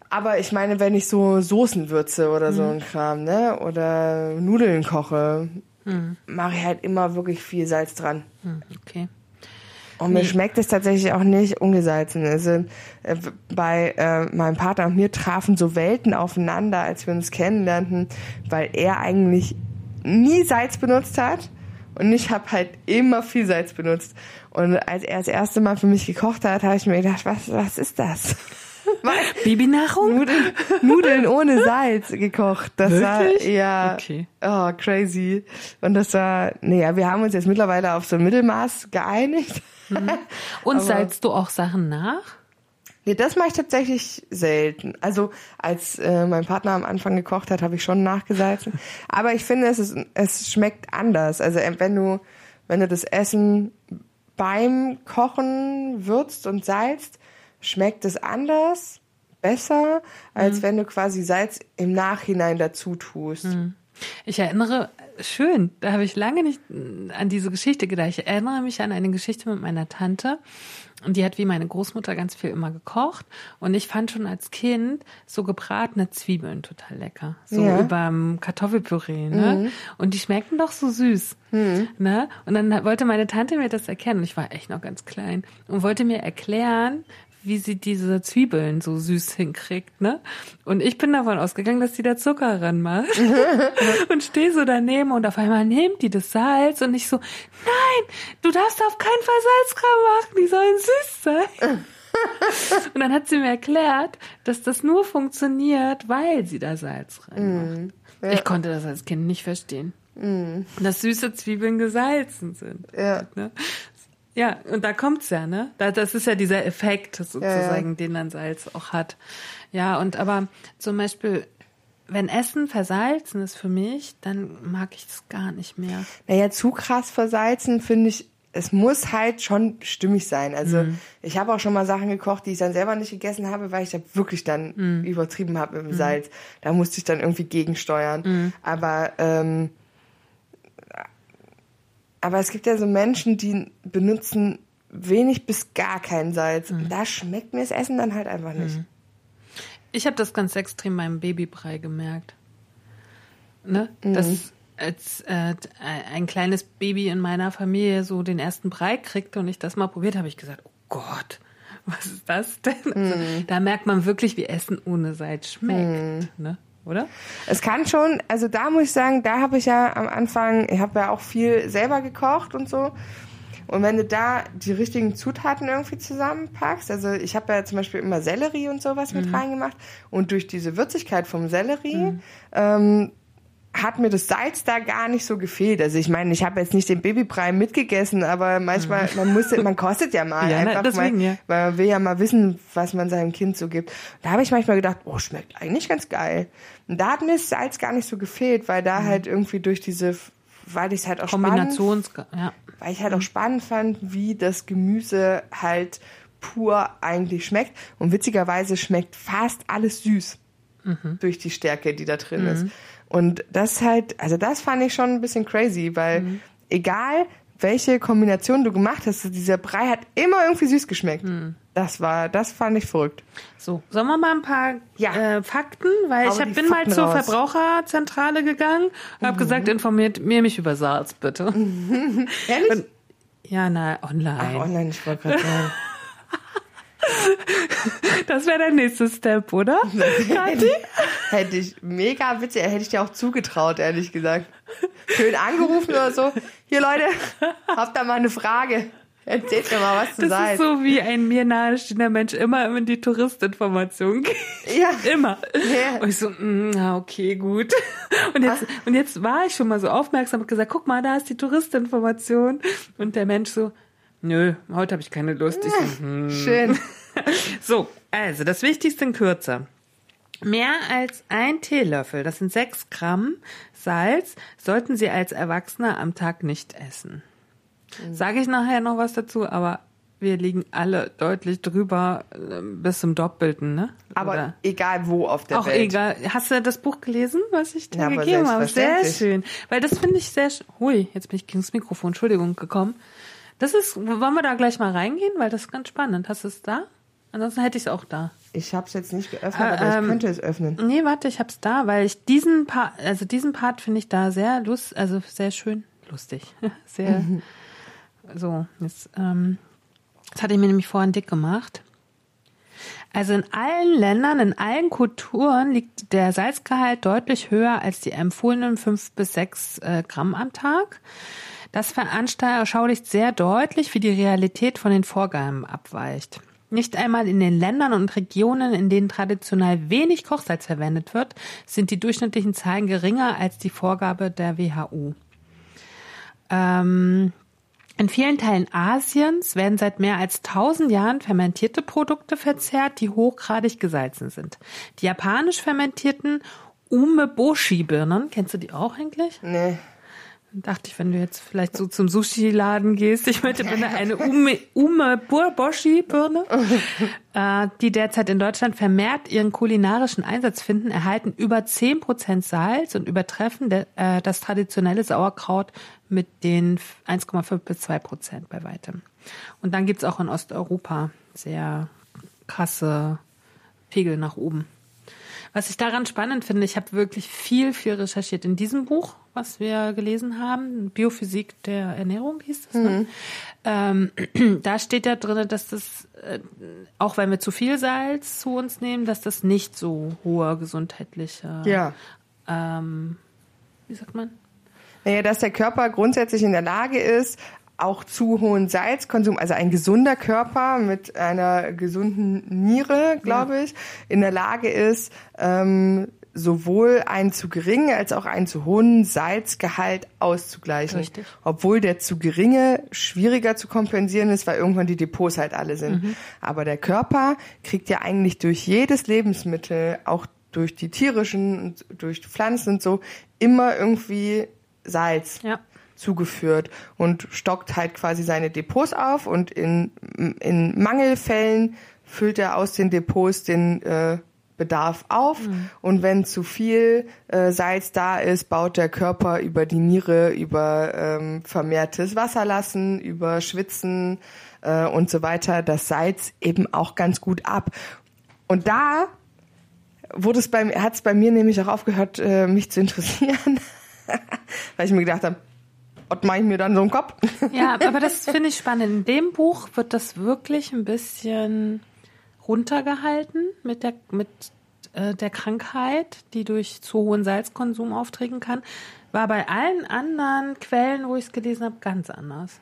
Aber ich meine, wenn ich so Soßen würze oder so ein Kram, ne, oder Nudeln koche, mache ich halt immer wirklich viel Salz dran. Hm, okay. Und mir schmeckt es tatsächlich auch nicht ungesalzen. Also äh, bei äh, meinem Partner und mir trafen so Welten aufeinander, als wir uns kennenlernten, weil er eigentlich nie Salz benutzt hat und ich habe halt immer viel Salz benutzt. Und als er das erste Mal für mich gekocht hat, habe ich mir gedacht, was, was ist das? Babynahrung? Nudeln, Nudeln ohne Salz gekocht. Das Wirklich? war ja Okay. oh, crazy. Und das war, naja, wir haben uns jetzt mittlerweile auf so ein Mittelmaß geeinigt. Und Aber- salzt du auch Sachen nach? Nee, das mache ich tatsächlich selten. Also als äh, mein Partner am Anfang gekocht hat, habe ich schon nachgesalzen. Aber ich finde, es, ist, es schmeckt anders. Also äh, wenn du, wenn du das Essen beim Kochen würzt und salzt, schmeckt es anders, besser, als wenn du quasi Salz im Nachhinein dazu tust. Ich erinnere, schön, da habe ich lange nicht mm, an diese Geschichte gedacht. Ich erinnere mich an eine Geschichte mit meiner Tante. Und die hat wie meine Großmutter ganz viel immer gekocht. Und ich fand schon als Kind so gebratene Zwiebeln total lecker. So Ja. überm Kartoffelpüree, ne? Und die schmeckten doch so süß. Ne? Und dann wollte meine Tante mir das erkennen. Und ich war echt noch ganz klein. Und wollte mir erklären, wie sie diese Zwiebeln so süß hinkriegt, ne? Und ich bin davon ausgegangen, dass sie da Zucker ranmacht. und stehe so daneben und auf einmal nimmt die das Salz und ich so, nein, du darfst auf keinen Fall Salz dran machen, die sollen süß sein. und dann hat sie mir erklärt, dass das nur funktioniert, weil sie da Salz reinmacht. Ich konnte das als Kind nicht verstehen. Dass süße Zwiebeln gesalzen sind. Ja. Ne? Ja, und da kommt's ja, ne? Da, das ist ja dieser Effekt sozusagen, den dann Salz auch hat. Ja, und aber zum Beispiel, wenn Essen versalzen ist für mich, dann mag ich das gar nicht mehr. Naja, zu krass versalzen finde ich, es muss halt schon stimmig sein. Also ich habe auch schon mal Sachen gekocht, die ich dann selber nicht gegessen habe, weil ich da wirklich dann übertrieben habe mit dem Salz. Da musste ich dann irgendwie gegensteuern. Aber ähm, Aber es gibt ja so Menschen, die benutzen wenig bis gar kein Salz. Mhm. Da schmeckt mir das Essen dann halt einfach nicht. Ich habe das ganz extrem beim Babybrei gemerkt. Ne? Mhm. Dass als äh, ein kleines Baby in meiner Familie so den ersten Brei kriegte und ich das mal probiert habe, ich gesagt, oh Gott, was ist das denn? Also, Mhm. da merkt man wirklich, wie Essen ohne Salz schmeckt. Ne? Oder? Es kann schon, also da muss ich sagen, da habe ich ja am Anfang, ich habe ja auch viel selber gekocht und so. Und wenn du da die richtigen Zutaten irgendwie zusammenpackst, also ich habe ja zum Beispiel immer Sellerie und sowas mit reingemacht und durch diese Würzigkeit vom Sellerie ähm, hat mir das Salz da gar nicht so gefehlt. Also ich meine, ich habe jetzt nicht den Babybrei mitgegessen, aber manchmal, man muss, man kostet ja mal Ja, na, einfach deswegen, mal, ja. weil man will ja mal wissen, was man seinem Kind so gibt. Da habe ich manchmal gedacht, oh, schmeckt eigentlich ganz geil. Und da hat mir das Salz gar nicht so gefehlt, weil da halt irgendwie durch diese, weil ich es halt auch spannend, Kombinations... Ja. weil ich halt auch spannend fand, wie das Gemüse halt pur eigentlich schmeckt. Und witzigerweise schmeckt fast alles süß durch die Stärke, die da drin ist. Und das halt, also das fand ich schon ein bisschen crazy, weil egal welche Kombination du gemacht hast, dieser Brei hat immer irgendwie süß geschmeckt. Das war, das fand ich verrückt. So, sollen wir mal ein paar Ja. äh, Fakten? Weil Hau ich hab, bin mal Fakten zur raus. Verbraucherzentrale gegangen und habe gesagt, informiert mir mich über Salz, bitte. Ehrlich? Ja, na, online. Ach, online, ich wollte gerade sagen. Das wäre der nächste Step, oder? Kathi? Hätte ich mega witzig, hätte ich dir auch zugetraut, ehrlich gesagt. Schön angerufen oder so. Hier, Leute, habt ihr mal eine Frage? Erzählt mir mal was zu Das sein. ist so wie ein mir nahestehender Mensch immer in die Touristinformation geht. Ja. Immer. Ja. Und ich so, mm, na, okay, gut. Und jetzt, und jetzt war ich schon mal so aufmerksam und gesagt, guck mal, da ist die Touristinformation. Und der Mensch so, nö, heute habe ich keine Lust. Ich so, hm. Schön. So, also das Wichtigste in Kürze. Mehr als ein Teelöffel, das sind sechs Gramm Salz, sollten Sie als Erwachsener am Tag nicht essen. Sage ich nachher noch was dazu, aber wir liegen alle deutlich drüber äh, bis zum Doppelten, ne? Aber Oder? egal wo auf der Auch Welt. egal. Hast du das Buch gelesen, was ich dir Ja, gegeben habe? Sehr schön. Weil das finde ich sehr sch- Hui, jetzt bin ich gegen das Mikrofon, Entschuldigung, gekommen. Das ist, wollen wir da gleich mal reingehen? Weil das ist ganz spannend. Hast du es da? Ansonsten hätte ich es auch da. Ich habe es jetzt nicht geöffnet, Äh, aber ähm, ich könnte es öffnen. Nee, warte, ich hab's da, weil ich diesen Part, also diesen Part finde ich da sehr lust, also sehr schön, lustig, sehr, so, jetzt, ähm, das hatte ich mir nämlich vorhin dick gemacht. Also in allen Ländern, in allen Kulturen liegt der Salzgehalt deutlich höher als die empfohlenen fünf bis sechs äh, Gramm am Tag. Das veranschaulicht sehr deutlich, wie die Realität von den Vorgaben abweicht. Nicht einmal in den Ländern und Regionen, in denen traditionell wenig Kochsalz verwendet wird, sind die durchschnittlichen Zahlen geringer als die Vorgabe der WHO. Ähm, in vielen Teilen Asiens werden seit mehr als 1000 Jahren fermentierte Produkte verzehrt, die hochgradig gesalzen sind. Die japanisch fermentierten Umeboshi-Birnen, kennst du die auch eigentlich? Nee. Dachte ich, wenn du jetzt vielleicht so zum Sushi-Laden gehst, ich möchte bitte eine Ume, Umeboshi-Birne, äh, die derzeit in Deutschland vermehrt ihren kulinarischen Einsatz finden, erhalten über 10% Salz und übertreffen de, äh, das traditionelle Sauerkraut mit den 1,5 bis 2% bei weitem. Und dann gibt's auch in Osteuropa sehr krasse Pegel nach oben. Was ich daran spannend finde, ich habe wirklich viel, viel recherchiert in diesem Buch, was wir gelesen haben, Biophysik der Ernährung hieß das. Ne? Ähm, da steht ja drin, dass das, äh, auch wenn wir zu viel Salz zu uns nehmen, dass das nicht so hohe gesundheitliche, Ja. ähm, wie sagt man? Naja, dass der Körper grundsätzlich in der Lage ist, auch zu hohen Salzkonsum, also ein gesunder Körper mit einer gesunden Niere, glaube ich, in der Lage ist, ähm, sowohl einen zu geringen als auch einen zu hohen Salzgehalt auszugleichen. Richtig. Obwohl der zu geringe schwieriger zu kompensieren ist, weil irgendwann die Depots halt alle sind. Aber der Körper kriegt ja eigentlich durch jedes Lebensmittel, auch durch die tierischen und durch Pflanzen und so, immer irgendwie Salz Ja. Zugeführt und stockt halt quasi seine Depots auf und in, in Mangelfällen füllt er aus den Depots den, äh, Bedarf auf mhm. und wenn zu viel äh, Salz da ist, baut der Körper über die Niere, über ähm, vermehrtes Wasserlassen, über Schwitzen äh, und so weiter das Salz eben auch ganz gut ab. Und da wurde es bei hat es bei mir nämlich auch aufgehört, äh, mich zu interessieren, weil ich mir gedacht habe, was mache ich mir dann so im Kopf? Ja, aber das finde ich spannend. In dem Buch wird das wirklich ein bisschen runtergehalten mit der, mit äh, der Krankheit, die durch zu hohen Salzkonsum auftreten kann. War bei allen anderen Quellen, wo ich es gelesen habe, ganz anders.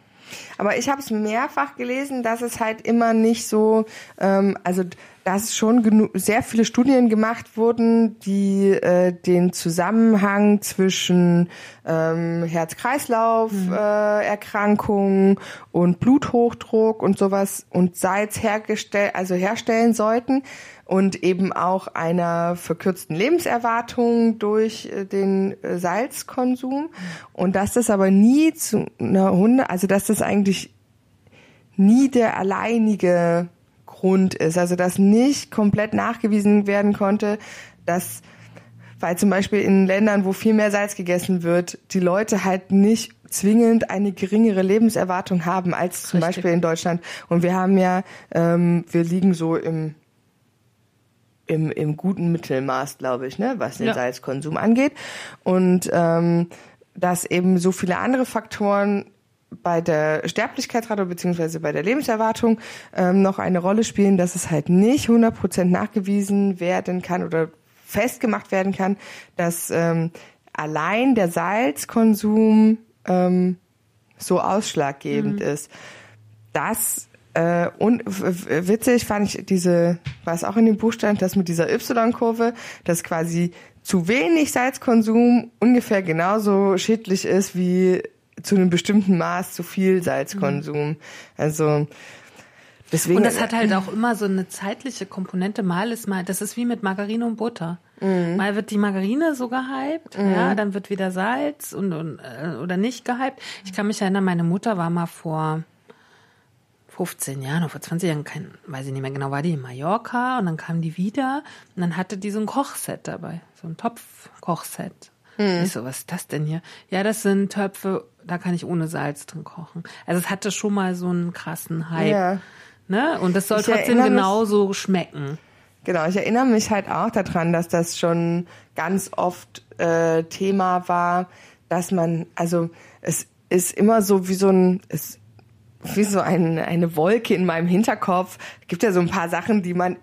Aber ich habe es mehrfach gelesen, dass es halt immer nicht so, ähm, also dass schon sehr viele Studien gemacht wurden, die äh, den Zusammenhang zwischen ähm, Herz-Kreislauf-Erkrankungen mhm. äh, und Bluthochdruck und sowas und Salz hergestellt, also herstellen sollten und eben auch einer verkürzten Lebenserwartung durch äh, den äh, Salzkonsum und dass das aber nie zu einer Hunde, also dass das eigentlich nie der alleinige Grund ist, also dass nicht komplett nachgewiesen werden konnte, dass weil zum Beispiel in Ländern, wo viel mehr Salz gegessen wird, die Leute halt nicht zwingend eine geringere Lebenserwartung haben als zum Richtig. Beispiel in Deutschland. Und wir haben ja, ähm, wir liegen so im im, im guten Mittelmaß, glaube ich, ne, was den ja. Salzkonsum angeht. Und ähm, dass eben so viele andere Faktoren bei der Sterblichkeitsrate beziehungsweise bei der Lebenserwartung ähm, noch eine Rolle spielen, dass es halt nicht 100% nachgewiesen werden kann oder festgemacht werden kann, dass ähm, allein der Salzkonsum ähm, so ausschlaggebend mhm. ist. Das äh, und witzig fand ich diese, was auch in dem Buch stand, das mit dieser Y-Kurve, dass quasi zu wenig Salzkonsum ungefähr genauso schädlich ist wie zu einem bestimmten Maß zu viel Salzkonsum. Mhm. Also deswegen. Und das hat halt auch immer so eine zeitliche Komponente. Mal ist mal, das ist wie mit Margarine und Butter. Mhm. Mal wird die Margarine so gehypt, mhm. ja, dann wird wieder Salz und, und äh, oder nicht gehypt. Ich kann mich erinnern, meine Mutter war mal vor 15 Jahren oder vor 20 Jahren, kein, weiß ich nicht mehr genau, war die in Mallorca und dann kam die wieder und dann hatte die so ein Kochset dabei, so ein Topfkochset. Hm. Ich so, was ist das denn hier? Ja, das sind Töpfe, da kann ich ohne Salz drin kochen. Also es hatte schon mal so einen krassen Hype. Ja. Ne? Und das soll ich trotzdem genauso mich, schmecken. Genau, ich erinnere mich halt auch daran, dass das schon ganz oft äh, Thema war, dass man, also es ist immer so wie so ein, es wie so ein, eine Wolke in meinem Hinterkopf. Es gibt ja so ein paar Sachen, die man,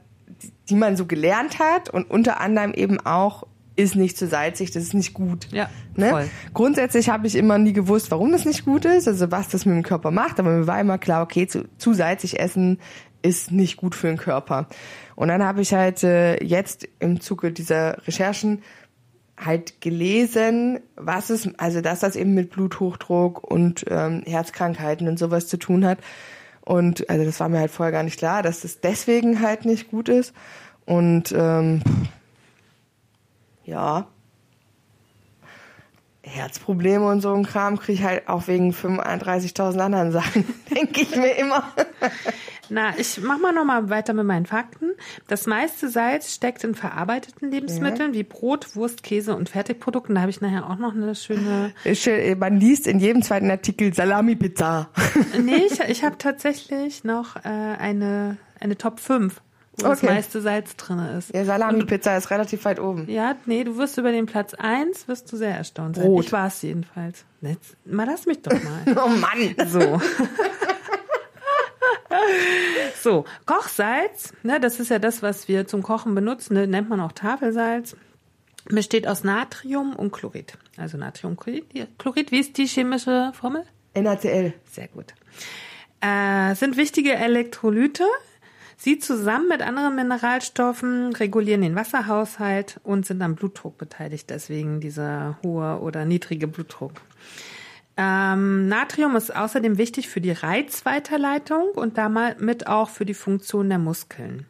die man so gelernt hat und unter anderem eben auch ist nicht zu salzig, das ist nicht gut. Ja, ne? voll. Grundsätzlich habe ich immer nie gewusst, warum das nicht gut ist, also was das mit dem Körper macht, aber mir war immer klar, okay, zu, zu salzig essen ist nicht gut für den Körper. Und dann habe ich halt äh, jetzt im Zuge dieser Recherchen halt gelesen, was es, also dass das eben mit Bluthochdruck und ähm, Herzkrankheiten und sowas zu tun hat. Und also das war mir halt vorher gar nicht klar, dass das deswegen halt nicht gut ist. Und ähm, ja, Herzprobleme und so ein Kram kriege ich halt auch wegen 35.000 anderen Sachen, denke ich mir immer. Na, ich mach mal noch mal weiter mit meinen Fakten. Das meiste Salz steckt in verarbeiteten Lebensmitteln ja. wie Brot, Wurst, Käse und Fertigprodukten. Da habe ich nachher auch noch eine schöne. Man liest in jedem zweiten Artikel Salami-Pizza. nee, ich, ich habe tatsächlich noch äh, eine, eine Top 5 wo okay. das meiste Salz drin ist. Ja, Salami-Pizza ist relativ weit oben. Ja, nee, du wirst über den Platz 1 wirst du sehr erstaunt sein. Brot. Ich war es jedenfalls. Jetzt, mal lass mich doch mal. oh Mann. So. so, Kochsalz, ne, das ist ja das, was wir zum Kochen benutzen, ne, nennt man auch Tafelsalz. Besteht aus Natrium und Chlorid. Also Natriumchlorid. Chlorid, wie ist die chemische Formel? NaCl. Sehr gut. Äh, sind wichtige Elektrolyte. Sie zusammen mit anderen Mineralstoffen regulieren den Wasserhaushalt und sind am Blutdruck beteiligt, deswegen dieser hohe oder niedrige Blutdruck. Ähm, Natrium ist außerdem wichtig für die Reizweiterleitung und damit auch für die Funktion der Muskeln.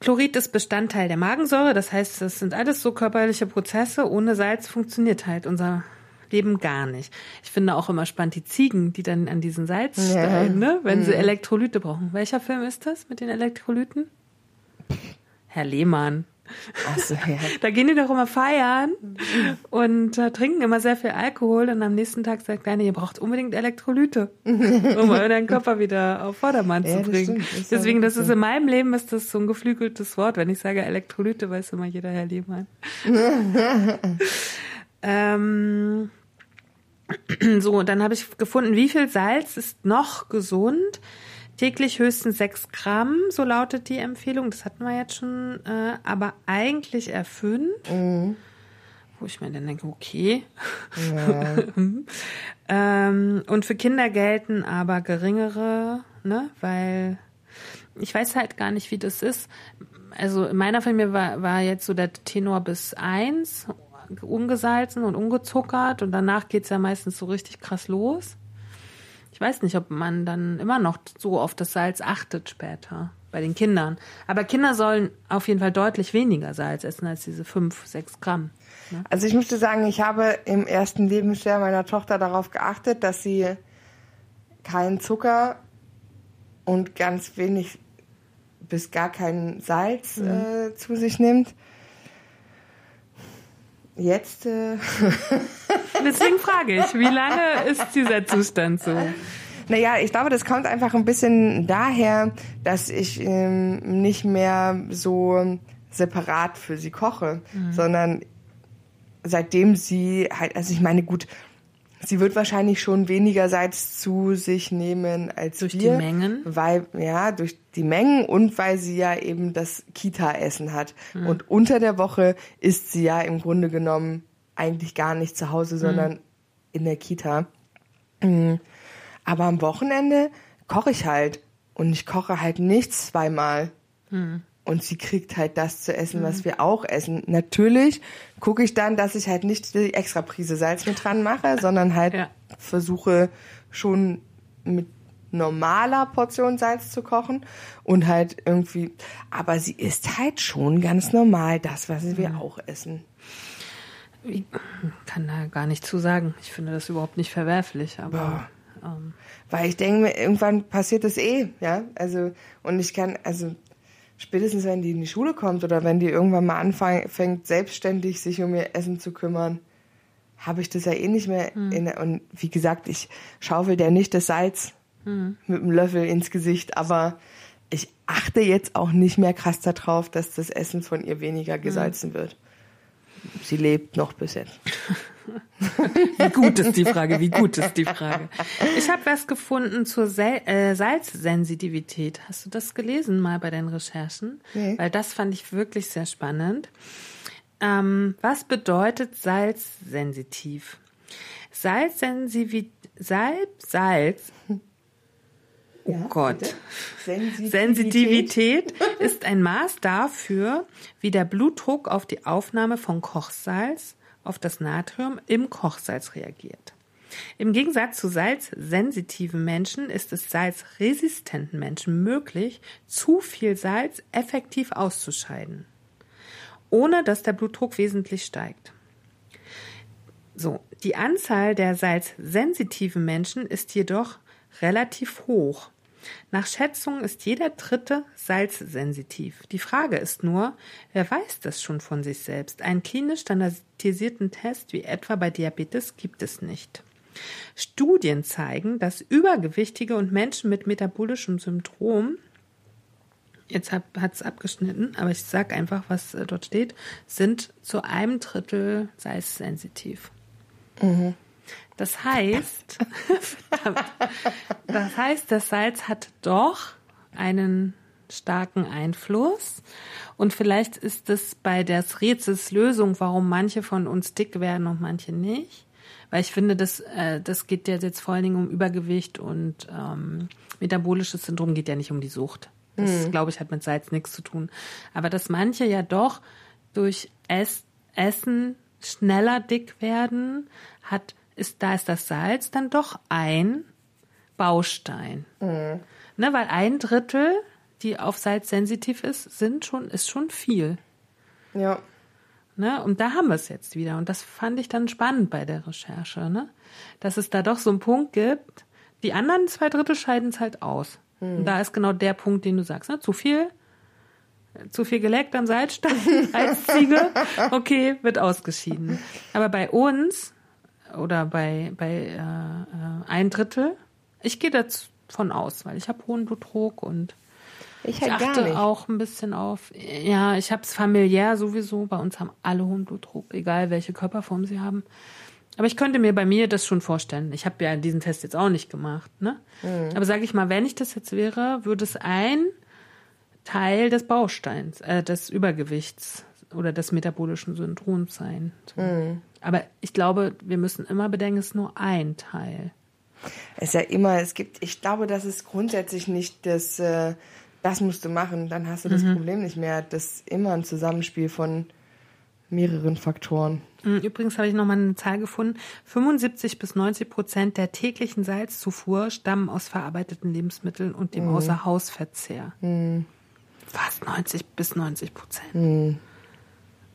Chlorid ist Bestandteil der Magensäure, das heißt, das sind alles so körperliche Prozesse. Ohne Salz funktioniert halt unser Leben gar nicht. Ich finde auch immer spannend die Ziegen, die dann an diesen Salz ja. steigen, ne? wenn mhm. sie Elektrolyte brauchen. Welcher Film ist das mit den Elektrolyten? Herr Lehmann. Ach so, ja. Da gehen die doch immer feiern und äh, trinken immer sehr viel Alkohol und am nächsten Tag sagt einer, ihr braucht unbedingt Elektrolyte, um euren Körper wieder auf Vordermann Ja, zu das bringen. Das ja Deswegen, das ist in meinem Leben ist das so ein geflügeltes Wort. Wenn ich sage Elektrolyte, weiß immer jeder Herr Lehmann. ähm, so, dann habe ich gefunden, wie viel Salz ist noch gesund? Täglich höchstens 6 Gramm, so lautet die Empfehlung. Das hatten wir jetzt schon, äh, aber eigentlich eher 5. Wo ich mir dann denke, okay. ähm, und für Kinder gelten aber geringere, ne, weil ich weiß halt gar nicht, wie das ist. Also in meiner Familie war, war jetzt so der Tenor bis eins ungesalzen und ungezuckert und danach geht's ja meistens so richtig krass los. Ich weiß nicht, ob man dann immer noch so auf das Salz achtet später bei den Kindern. Aber Kinder sollen auf jeden Fall deutlich weniger Salz essen als diese fünf, sechs Gramm. Ne? Also ich möchte sagen, ich habe im ersten Lebensjahr meiner Tochter darauf geachtet, dass sie keinen Zucker und ganz wenig bis gar kein Salz äh, zu sich nimmt. Jetzt äh, Deswegen frage ich, wie lange ist dieser Zustand so? Naja, ich glaube, das kommt einfach ein bisschen daher, dass ich ähm, nicht mehr so separat für sie koche, sondern seitdem sie halt, also ich meine, gut, sie wird wahrscheinlich schon weniger Salz zu sich nehmen als Durch die wir, Mengen? weil ja durch die Mengen und weil sie ja eben das Kita-Essen hat und unter der Woche isst sie ja im Grunde genommen eigentlich gar nicht zu Hause, sondern in der Kita. Mhm. Aber am Wochenende koche ich halt und ich koche halt nicht zweimal. Und sie kriegt halt das zu essen, was wir auch essen. Natürlich gucke ich dann, dass ich halt nicht die extra Prise Salz mit dran mache, sondern halt Ja. versuche schon mit normaler Portion Salz zu kochen und halt irgendwie, aber sie isst halt schon ganz normal das, was wir auch essen. Ich kann da gar nicht zu sagen. Ich finde das überhaupt nicht verwerflich, aber ähm, Weil ich denke mir, irgendwann passiert das eh, ja. Also, und ich kann, also spätestens wenn die in die Schule kommt oder wenn die irgendwann mal anfängt, selbstständig sich um ihr Essen zu kümmern, habe ich das ja eh nicht mehr in der, und wie gesagt, ich schaufel der nicht das Salz mit dem Löffel ins Gesicht, aber ich achte jetzt auch nicht mehr krass darauf, dass das Essen von ihr weniger gesalzen wird. Sie lebt noch bis jetzt. wie gut ist die Frage? Wie gut ist die Frage? Ich habe was gefunden zur Sel äh, Salzsensitivität. Hast du das gelesen mal bei deinen Recherchen? Nee. Weil das fand ich wirklich sehr spannend. Ähm, was bedeutet salzsensitiv? Salzsensitiv Salz Salz Oh Gott. Sensitivität ist ein Maß dafür, wie der Blutdruck auf die Aufnahme von Kochsalz auf das Natrium im Kochsalz reagiert. Im Gegensatz zu salzsensitiven Menschen ist es salzresistenten Menschen möglich, zu viel Salz effektiv auszuscheiden, ohne dass der Blutdruck wesentlich steigt. So, die Anzahl der salzsensitiven Menschen ist jedoch relativ hoch. Nach Schätzung ist jeder dritte salzsensitiv. Die Frage ist nur, wer weiß das schon von sich selbst? Einen klinisch standardisierten Test wie etwa bei Diabetes gibt es nicht. Studien zeigen, dass Übergewichtige und Menschen mit metabolischem Syndrom jetzt hat es abgeschnitten, aber ich sage einfach, was äh, dort steht, sind zu einem Drittel salzsensitiv. Das heißt, das heißt, das Salz hat doch einen starken Einfluss. Und vielleicht ist es bei des Rätsels Lösung, warum manche von uns dick werden und manche nicht. Weil ich finde, das, äh, das geht ja jetzt vor allen Dingen um Übergewicht und ähm, metabolisches Syndrom geht ja nicht um die Sucht. Das, glaube ich, hat mit Salz nichts zu tun. Aber dass manche ja doch durch Ess Essen schneller dick werden, hat, ist, da ist das Salz dann doch ein Baustein. Ne, weil ein Drittel, die auf Salz sensitiv ist, sind schon, ist schon viel. Ja. Ne? Und da haben wir es jetzt wieder. Und das fand ich dann spannend bei der Recherche, ne? dass es da doch so einen Punkt gibt. Die anderen zwei Drittel scheiden es halt aus. Und da ist genau der Punkt, den du sagst. Ne? Zu viel zu viel geleckt am Salzstein als Ziege, okay, wird ausgeschieden. Aber bei uns oder bei, bei äh, äh, ein Drittel, ich gehe davon aus, weil ich habe hohen Blutdruck und Ich ich halt gar achte auch ein bisschen auf, ja, ich habe es familiär sowieso, bei uns haben alle hohen Blutdruck, egal welche Körperform sie haben. Aber ich könnte mir bei mir das schon vorstellen. Ich habe ja diesen Test jetzt auch nicht gemacht, ne? Mhm. Aber sage ich mal, wenn ich das jetzt wäre, würde es ein Teil des Bausteins, äh, des Übergewichts oder des metabolischen Syndroms sein. Mhm. Aber ich glaube, wir müssen immer bedenken, es ist nur ein Teil. Es ist ja immer, es gibt, ich glaube, das ist grundsätzlich nicht das, äh, das musst du machen, dann hast du das Problem nicht mehr. Das ist immer ein Zusammenspiel von mehreren Faktoren. Mm, Übrigens habe ich nochmal eine Zahl gefunden. 75 bis 90 Prozent der täglichen Salzzufuhr stammen aus verarbeiteten Lebensmitteln und dem Außerhausverzehr. Fast 90 bis 90 Prozent.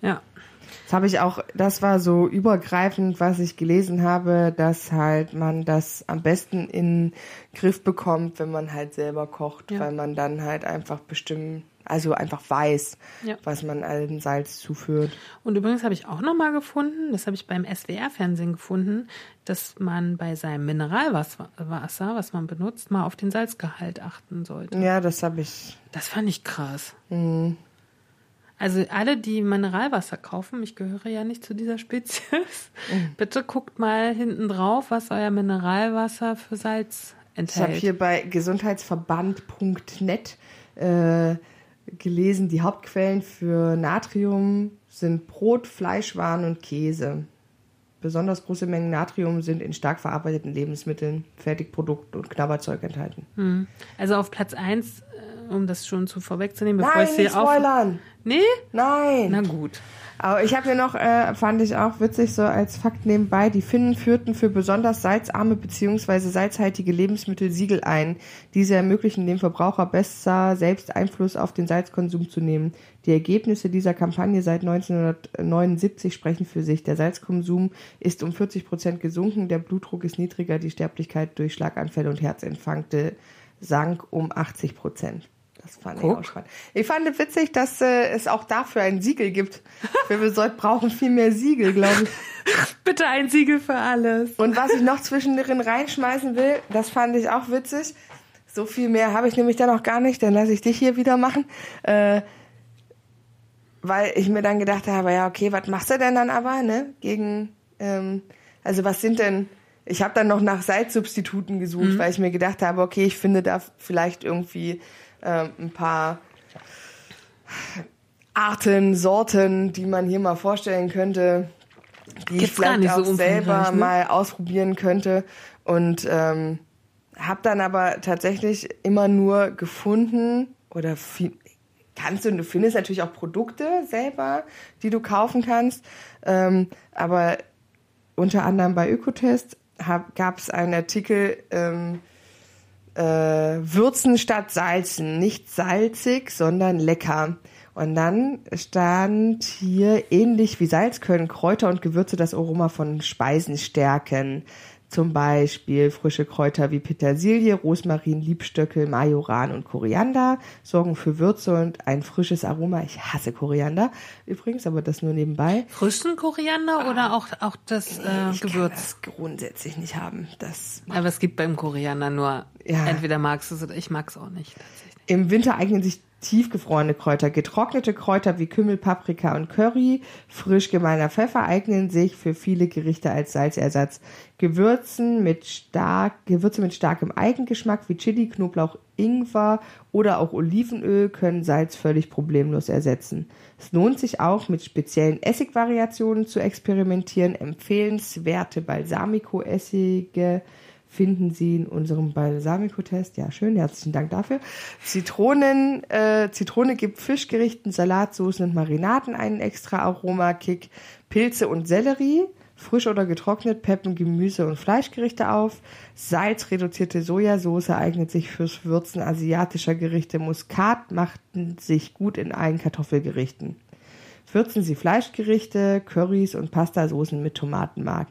Ja. Das habe ich auch, das war so übergreifend, was ich gelesen habe, dass halt man das am besten in den Griff bekommt, wenn man halt selber kocht, Ja. weil man dann halt einfach bestimmt, also einfach weiß, Ja. was man allen Salz zuführt. Und übrigens habe ich auch nochmal gefunden, das habe ich beim SWR-Fernsehen gefunden, dass man bei seinem Mineralwasser, Wasser, was man benutzt, mal auf den Salzgehalt achten sollte. Ja, das habe ich. Das fand ich krass. Also alle, die Mineralwasser kaufen, ich gehöre ja nicht zu dieser Spezies, bitte guckt mal hinten drauf, was euer Mineralwasser für Salz Ich habe enthält. hier bei gesundheitsverband.net äh, gelesen, die Hauptquellen für Natrium sind Brot, Fleischwaren und Käse. Besonders große Mengen Natrium sind in stark verarbeiteten Lebensmitteln, Fertigprodukten und Knabberzeug enthalten. Also auf Platz 1, um das schon zu vorwegzunehmen, bevor Nein, ich sie auf. Nee? Nein! Na gut. Aber ich habe mir noch, äh, fand ich auch witzig, so als Fakt nebenbei, die Finnen führten für besonders salzarme bzw. salzhaltige Lebensmittel Siegel ein. Diese ermöglichen dem Verbraucher besser selbst Einfluss auf den Salzkonsum zu nehmen. Die Ergebnisse dieser Kampagne seit 1979 sprechen für sich. Der Salzkonsum ist um 40 Prozent gesunken, der Blutdruck ist niedriger, die Sterblichkeit durch Schlaganfälle und Herzinfarkte sank um 80 Prozent. Das fand ich Guck. auch spannend. Ich fand es witzig, dass äh, es auch dafür ein Siegel gibt. Wir brauchen viel mehr Siegel, glaube ich. Bitte ein Siegel für alles. Und was ich noch zwischendrin reinschmeißen will, das fand ich auch witzig. So viel mehr habe ich nämlich dann auch gar nicht, dann lasse ich dich hier wieder machen. Äh, weil ich mir dann gedacht habe, ja, okay, was machst du denn dann aber, ne? Gegen, ähm, also was sind denn, ich habe dann noch nach Salzsubstituten gesucht, weil ich mir gedacht habe, okay, ich finde da vielleicht irgendwie ähm, ein paar Arten, Sorten, die man hier mal vorstellen könnte, die ich Gibt's gar vielleicht nicht so auch selber ne? mal ausprobieren könnte. Und ähm, habe dann aber tatsächlich immer nur gefunden oder viel, kannst du, du findest natürlich auch Produkte selber, die du kaufen kannst, ähm, aber unter anderem bei Ökotest gab es einen Artikel, ähm, äh, Würzen statt Salzen, nicht salzig, sondern lecker. Und dann stand hier, ähnlich wie Salz können Kräuter und Gewürze das Aroma von Speisen stärken. Zum Beispiel frische Kräuter wie Petersilie, Rosmarin, Liebstöckel, Majoran und Koriander sorgen für Würze und ein frisches Aroma. Ich hasse Koriander übrigens, aber das nur nebenbei. Frischen Koriander oder auch, auch das äh, ich kann Gewürz? das grundsätzlich nicht haben. Das Aber es gibt beim Koriander nur, Ja. entweder magst du es oder ich mag es auch nicht. Im Winter eignen sich tiefgefrorene Kräuter. Getrocknete Kräuter wie Kümmel, Paprika und Curry, frisch gemahlener Pfeffer eignen sich für viele Gerichte als Salzersatz. Gewürzen mit stark, Gewürze mit starkem Eigengeschmack wie Chili, Knoblauch, Ingwer oder auch Olivenöl können Salz völlig problemlos ersetzen. Es lohnt sich auch, mit speziellen Essigvariationen zu experimentieren. Empfehlenswerte Balsamico-Essige finden Sie in unserem Balsamico-Test. Ja, schön, herzlichen Dank dafür. Zitronen, äh, Zitrone gibt Fischgerichten, Salatsoßen und Marinaden einen extra Aromakick. Pilze und Sellerie, frisch oder getrocknet, peppen Gemüse- und Fleischgerichte auf. Salz, reduzierte Sojasauce eignet sich fürs Würzen asiatischer Gerichte. Muskat machten sich gut in allen Kartoffelgerichten. Würzen Sie Fleischgerichte, Currys und Pastasoßen mit Tomatenmark.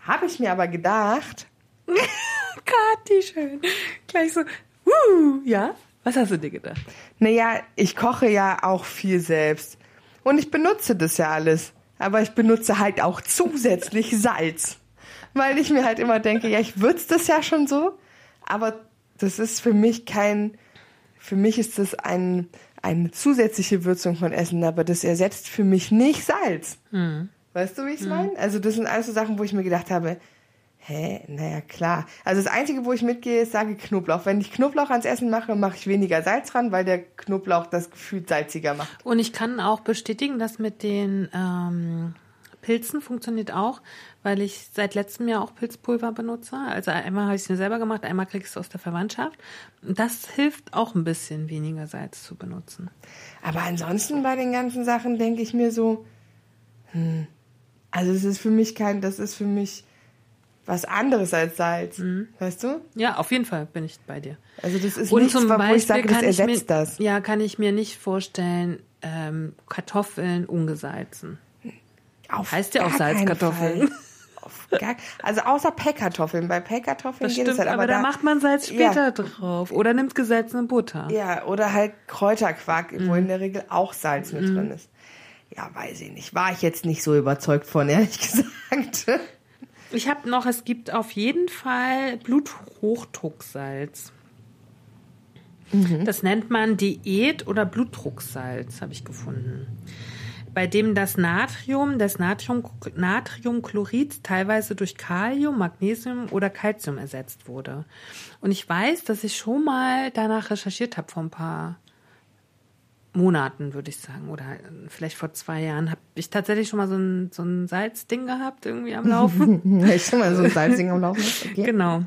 Habe ich mir aber gedacht, Kathi, schön. Gleich so, uh, ja. Was hast du dir gedacht? Naja, ich koche ja auch viel selbst. Und ich benutze das ja alles. Aber ich benutze halt auch zusätzlich Salz. Weil ich mir halt immer denke, ja, ich würze das ja schon so. Aber das ist für mich kein, für mich ist das ein, eine zusätzliche Würzung von Essen, aber das ersetzt für mich nicht Salz. Hm. Weißt du, wie ich es meine? Also das sind alles so Sachen, wo ich mir gedacht habe, hä, naja, klar. Also das Einzige, wo ich mitgehe, ist, sage Knoblauch. Wenn ich Knoblauch ans Essen mache, mache ich weniger Salz ran, weil der Knoblauch das Gefühl salziger macht. Und ich kann auch bestätigen, dass mit den ähm, Pilzen funktioniert auch, weil ich seit letztem Jahr auch Pilzpulver benutze. Also einmal habe ich es mir selber gemacht, einmal kriege ich es aus der Verwandtschaft. Das hilft auch ein bisschen weniger Salz zu benutzen. Aber ansonsten bei den ganzen Sachen denke ich mir so, hm, also es ist für mich kein, das ist für mich was anderes als Salz. Mhm. Weißt du? Ja, auf jeden Fall bin ich bei dir. Also das ist Und nichts, zum wo ich Beispiel sage, das ersetzt mir, das. Ja, kann ich mir nicht vorstellen, ähm, Kartoffeln ungesalzen. Auf Heißt ja auch Salzkartoffeln. Gar, also außer Pellkartoffeln. Bei Pellkartoffeln Das geht stimmt, es halt. aber, Aber, da, macht man Salz Ja. später drauf. Oder nimmt gesalzene Butter. Ja, oder halt Kräuterquark, wo Mhm. in der Regel auch Salz mit drin ist. Ja, weiß ich nicht. War ich jetzt nicht so überzeugt von, ehrlich gesagt. Ich habe noch, es gibt auf jeden Fall Bluthochdrucksalz. Das nennt man Diät- oder Blutdrucksalz, habe ich gefunden. Bei dem das Natrium des Natrium, Natriumchlorids teilweise durch Kalium, Magnesium oder Calcium ersetzt wurde. Und ich weiß, dass ich schon mal danach recherchiert habe vor ein paar Monaten, würde ich sagen, oder vielleicht vor zwei Jahren, habe ich tatsächlich schon mal so ein, so ein Salzding gehabt, irgendwie am Laufen. ich schon mal so ein Salzing am Laufen. Okay. Genau.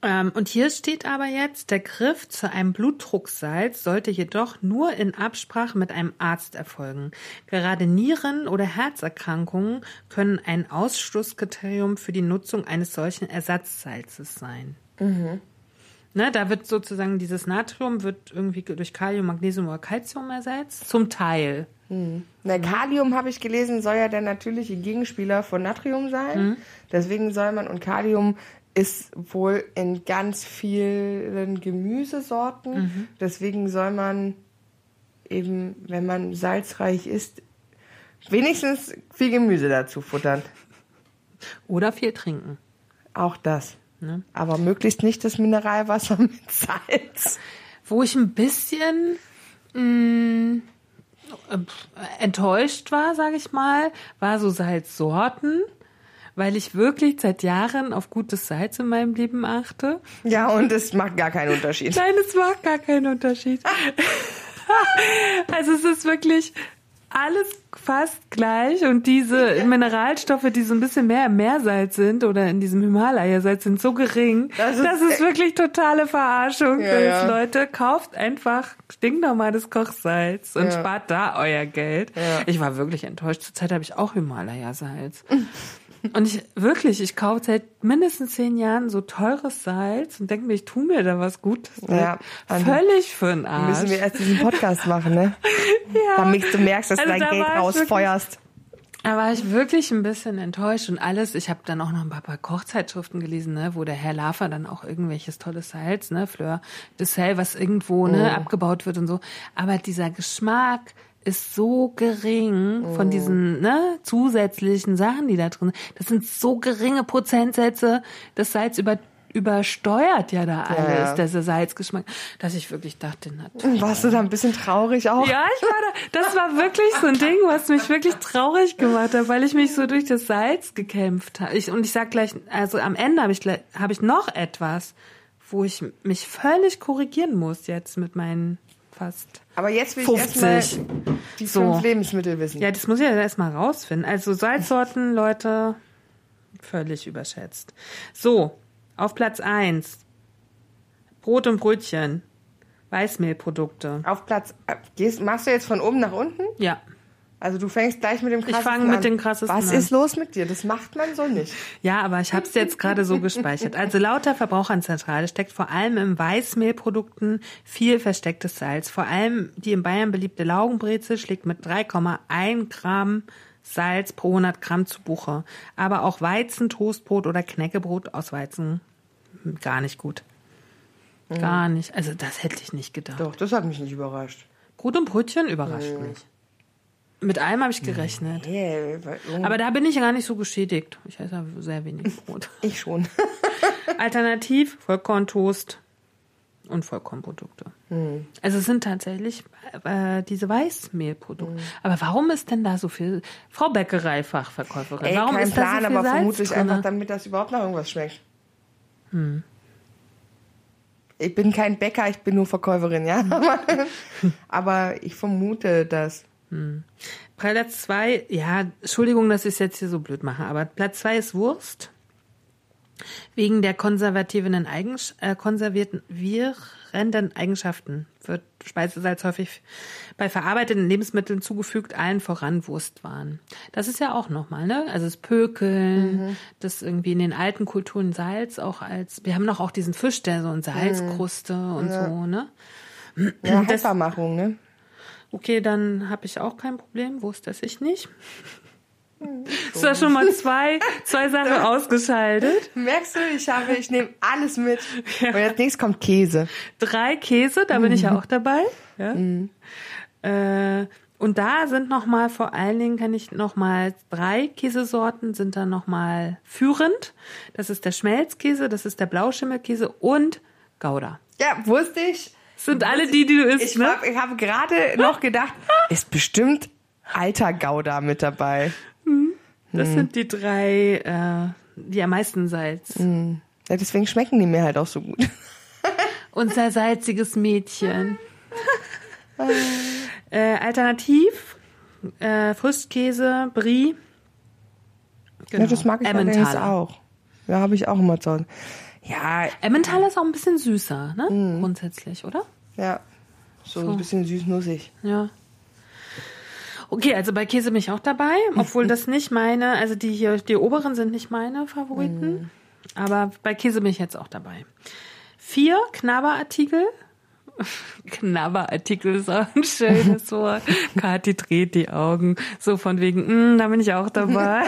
Ähm, und hier steht aber jetzt, der Griff zu einem Blutdrucksalz sollte jedoch nur in Absprache mit einem Arzt erfolgen. Gerade Nieren- oder Herzerkrankungen können ein Ausschlusskriterium für die Nutzung eines solchen Ersatzsalzes sein. Ne, da wird sozusagen dieses Natrium wird irgendwie durch Kalium, Magnesium oder Calcium ersetzt. Zum Teil. Na, Kalium habe ich gelesen, soll ja der natürliche Gegenspieler von Natrium sein. Deswegen soll man, und Kalium ist wohl in ganz vielen Gemüsesorten. Deswegen soll man eben, wenn man salzreich isst, wenigstens viel Gemüse dazu futtern. Oder viel trinken. Auch das. Aber möglichst nicht das Mineralwasser mit Salz. Wo ich ein bisschen mh, äh, enttäuscht war, sage ich mal, war so Salzsorten, weil ich wirklich seit Jahren auf gutes Salz in meinem Leben achte. Ja, und es macht gar keinen Unterschied. Nein, es macht gar keinen Unterschied. also es ist wirklich alles fast gleich und diese Mineralstoffe, die so ein bisschen mehr im Meersalz sind oder in diesem Himalaya-Salz sind so gering. Das Das ist- ist, wirklich totale Verarschung Ja, ja. Leute. Kauft einfach stinknormales Kochsalz und Ja. spart da euer Geld. Ich war wirklich enttäuscht. Zurzeit habe ich auch Himalaya-Salz. Und ich wirklich, ich kaufe seit mindestens zehn Jahren so teures Salz und denke mir, ich tue mir da was Gutes. Ja, also Völlig für den Arsch. Müssen wir erst diesen Podcast machen, ne? Damit du merkst, dass Also du dein da Geld rausfeuerst. Da war ich wirklich ein bisschen enttäuscht und alles. Ich habe dann auch noch ein paar, paar Kochzeitschriften gelesen, ne, wo der Herr Lafer dann auch irgendwelches tolles Salz, ne, Fleur de Sel, was irgendwo ne, abgebaut wird und so. Aber dieser Geschmack ist so gering von diesen ne, zusätzlichen Sachen, die da drin sind. Das sind so geringe Prozentsätze. Das Salz über, übersteuert ja da alles, ja. dieser Salzgeschmack, dass ich wirklich dachte, na Warst du da ein bisschen traurig auch? ja, ich war da. Das war wirklich so ein Ding, was mich wirklich traurig gemacht hat, weil ich mich so durch das Salz gekämpft habe. Ich, und ich sag gleich, also am Ende habe ich, habe ich noch etwas, wo ich mich völlig korrigieren muss jetzt mit meinen fast. Aber jetzt will ich 50. erstmal die So. fünf Lebensmittel wissen. Ja, das muss ich ja erstmal rausfinden. Also Salzsorten, Leute, völlig überschätzt. So, auf Platz eins Brot und Brötchen. Weißmehlprodukte. Auf Platz, äh, gehst, machst du jetzt von oben nach unten? Ja. Also du fängst gleich mit dem krassesten fang mit an. dem krassesten Was an. ist los mit dir? Das macht man so nicht. Ja, aber ich habe es jetzt gerade so gespeichert. Also laut der Verbraucherzentrale steckt vor allem in Weißmehlprodukten viel verstecktes Salz. Vor allem die in Bayern beliebte Laugenbrezel schlägt mit 3,1 Gramm Salz pro 100 Gramm zu Buche. Aber auch Weizen, Toastbrot oder Knäckebrot aus Weizen hm, gar nicht gut. Gar nicht. Also das hätte ich nicht gedacht. Doch, das hat mich nicht überrascht. Brot und Brötchen überrascht mich. Mit allem habe ich gerechnet. Yeah, weil- Aber da bin ich gar nicht so geschädigt. Ich esse ja sehr wenig Brot. ich schon. Alternativ Vollkorntoast und Vollkornprodukte. Also es sind tatsächlich äh, diese Weißmehlprodukte. Aber warum ist denn da so viel? Frau Bäckerei, Fachverkäuferin, Ey, warum kein ist Plan, da so viel aber Salz vermutlich drinne? einfach, damit das überhaupt nach irgendwas schmeckt. Ich bin kein Bäcker, ich bin nur Verkäuferin, ja. Aber, ich vermute das. Platz zwei, ja, Entschuldigung, dass ich es jetzt hier so blöd mache, aber Platz zwei ist Wurst. Wegen der konservativen Eigens äh, konservierten virenden Eigenschaften wird Speisesalz häufig bei verarbeiteten Lebensmitteln zugefügt, allen voran Wurstwaren. Das ist ja auch nochmal, ne? Also das Pökeln, das irgendwie in den alten Kulturen Salz auch als, wir haben noch auch diesen Fisch, der so in Salzkruste und so, ne? Ja, Heffermachung, ne? Okay, dann habe ich auch kein Problem. Wurst esse ich nicht. Ist da schon mal zwei, zwei Sachen ausgeschaltet. Merkst du, ich habe, ich nehme alles mit. Und als nächstes kommt Käse. Drei Käse, da bin ich ja auch dabei. Ja. Äh, und da sind noch mal vor allen Dingen kann ich noch mal drei Käsesorten sind da noch mal führend. Das ist der Schmelzkäse, das ist der Blauschimmelkäse und Gouda. Ja, wusste ich. Das sind alle die, die du isst, Ich, ne? hab- ich habe gerade noch gedacht, ist bestimmt alter Gouda mit dabei. Das sind die drei, äh, die am meisten Salz. Ja, deswegen schmecken die mir halt auch so gut. Unser salziges Mädchen. äh, alternativ äh, Frischkäse, Brie. Genau. Ja, das mag ich allerdings auch. Ja, habe ich auch immer zu Hause. Ja, Emmentaler ist auch ein bisschen süßer, ne? Mhm. Grundsätzlich, oder? ja. So, So. ein bisschen süß-nussig. Ja. Okay, also bei Käse bin ich auch dabei, obwohl das nicht meine, also die hier, die oberen sind nicht meine Favoriten, Mhm. aber bei Käse bin ich jetzt auch dabei. Vier Knabberartikel. Knabberartikel ist auch ein schönes Wort. Kathi dreht die Augen, so von wegen, mm, da bin ich auch dabei.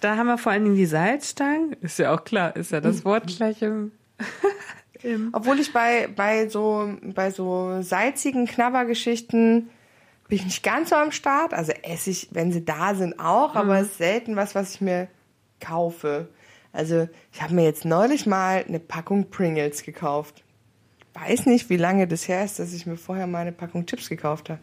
Da haben wir vor allen Dingen die Salzstangen. Ist ja auch klar, ist ja das Wort gleich im, im Obwohl ich bei, bei so, bei so salzigen Knabbergeschichten bin ich nicht ganz so am Start. Also esse ich, wenn sie da sind, auch, aber es ist selten was, was ich mir kaufe. Also ich habe mir jetzt neulich mal eine Packung Pringles gekauft. Weiß nicht, wie lange das her ist, dass ich mir vorher mal eine Packung Chips gekauft habe.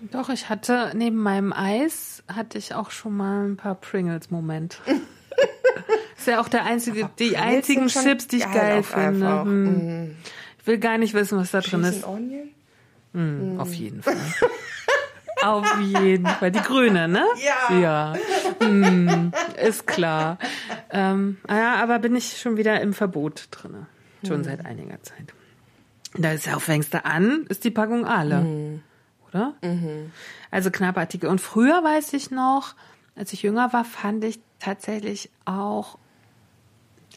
Doch, ich hatte neben meinem Eis hatte ich auch schon mal ein paar Pringles-Moment. ist ja auch der einzige, die Pringles einzigen Chips, die ich geil finde. Hm. Ich will gar nicht wissen, was da drin ist. Onion? Hm, Auf jeden Fall. Auf jeden Fall. Die grüne, ne? Ja. Ja. Hm, ist klar. Ähm, ja, aber bin ich schon wieder im Verbot drinne. Schon seit einiger Zeit. Da ist ja, fängst du an, ist die Packung alle. Oder? Also Knappartikel. Und früher weiß ich noch, als ich jünger war, fand ich tatsächlich auch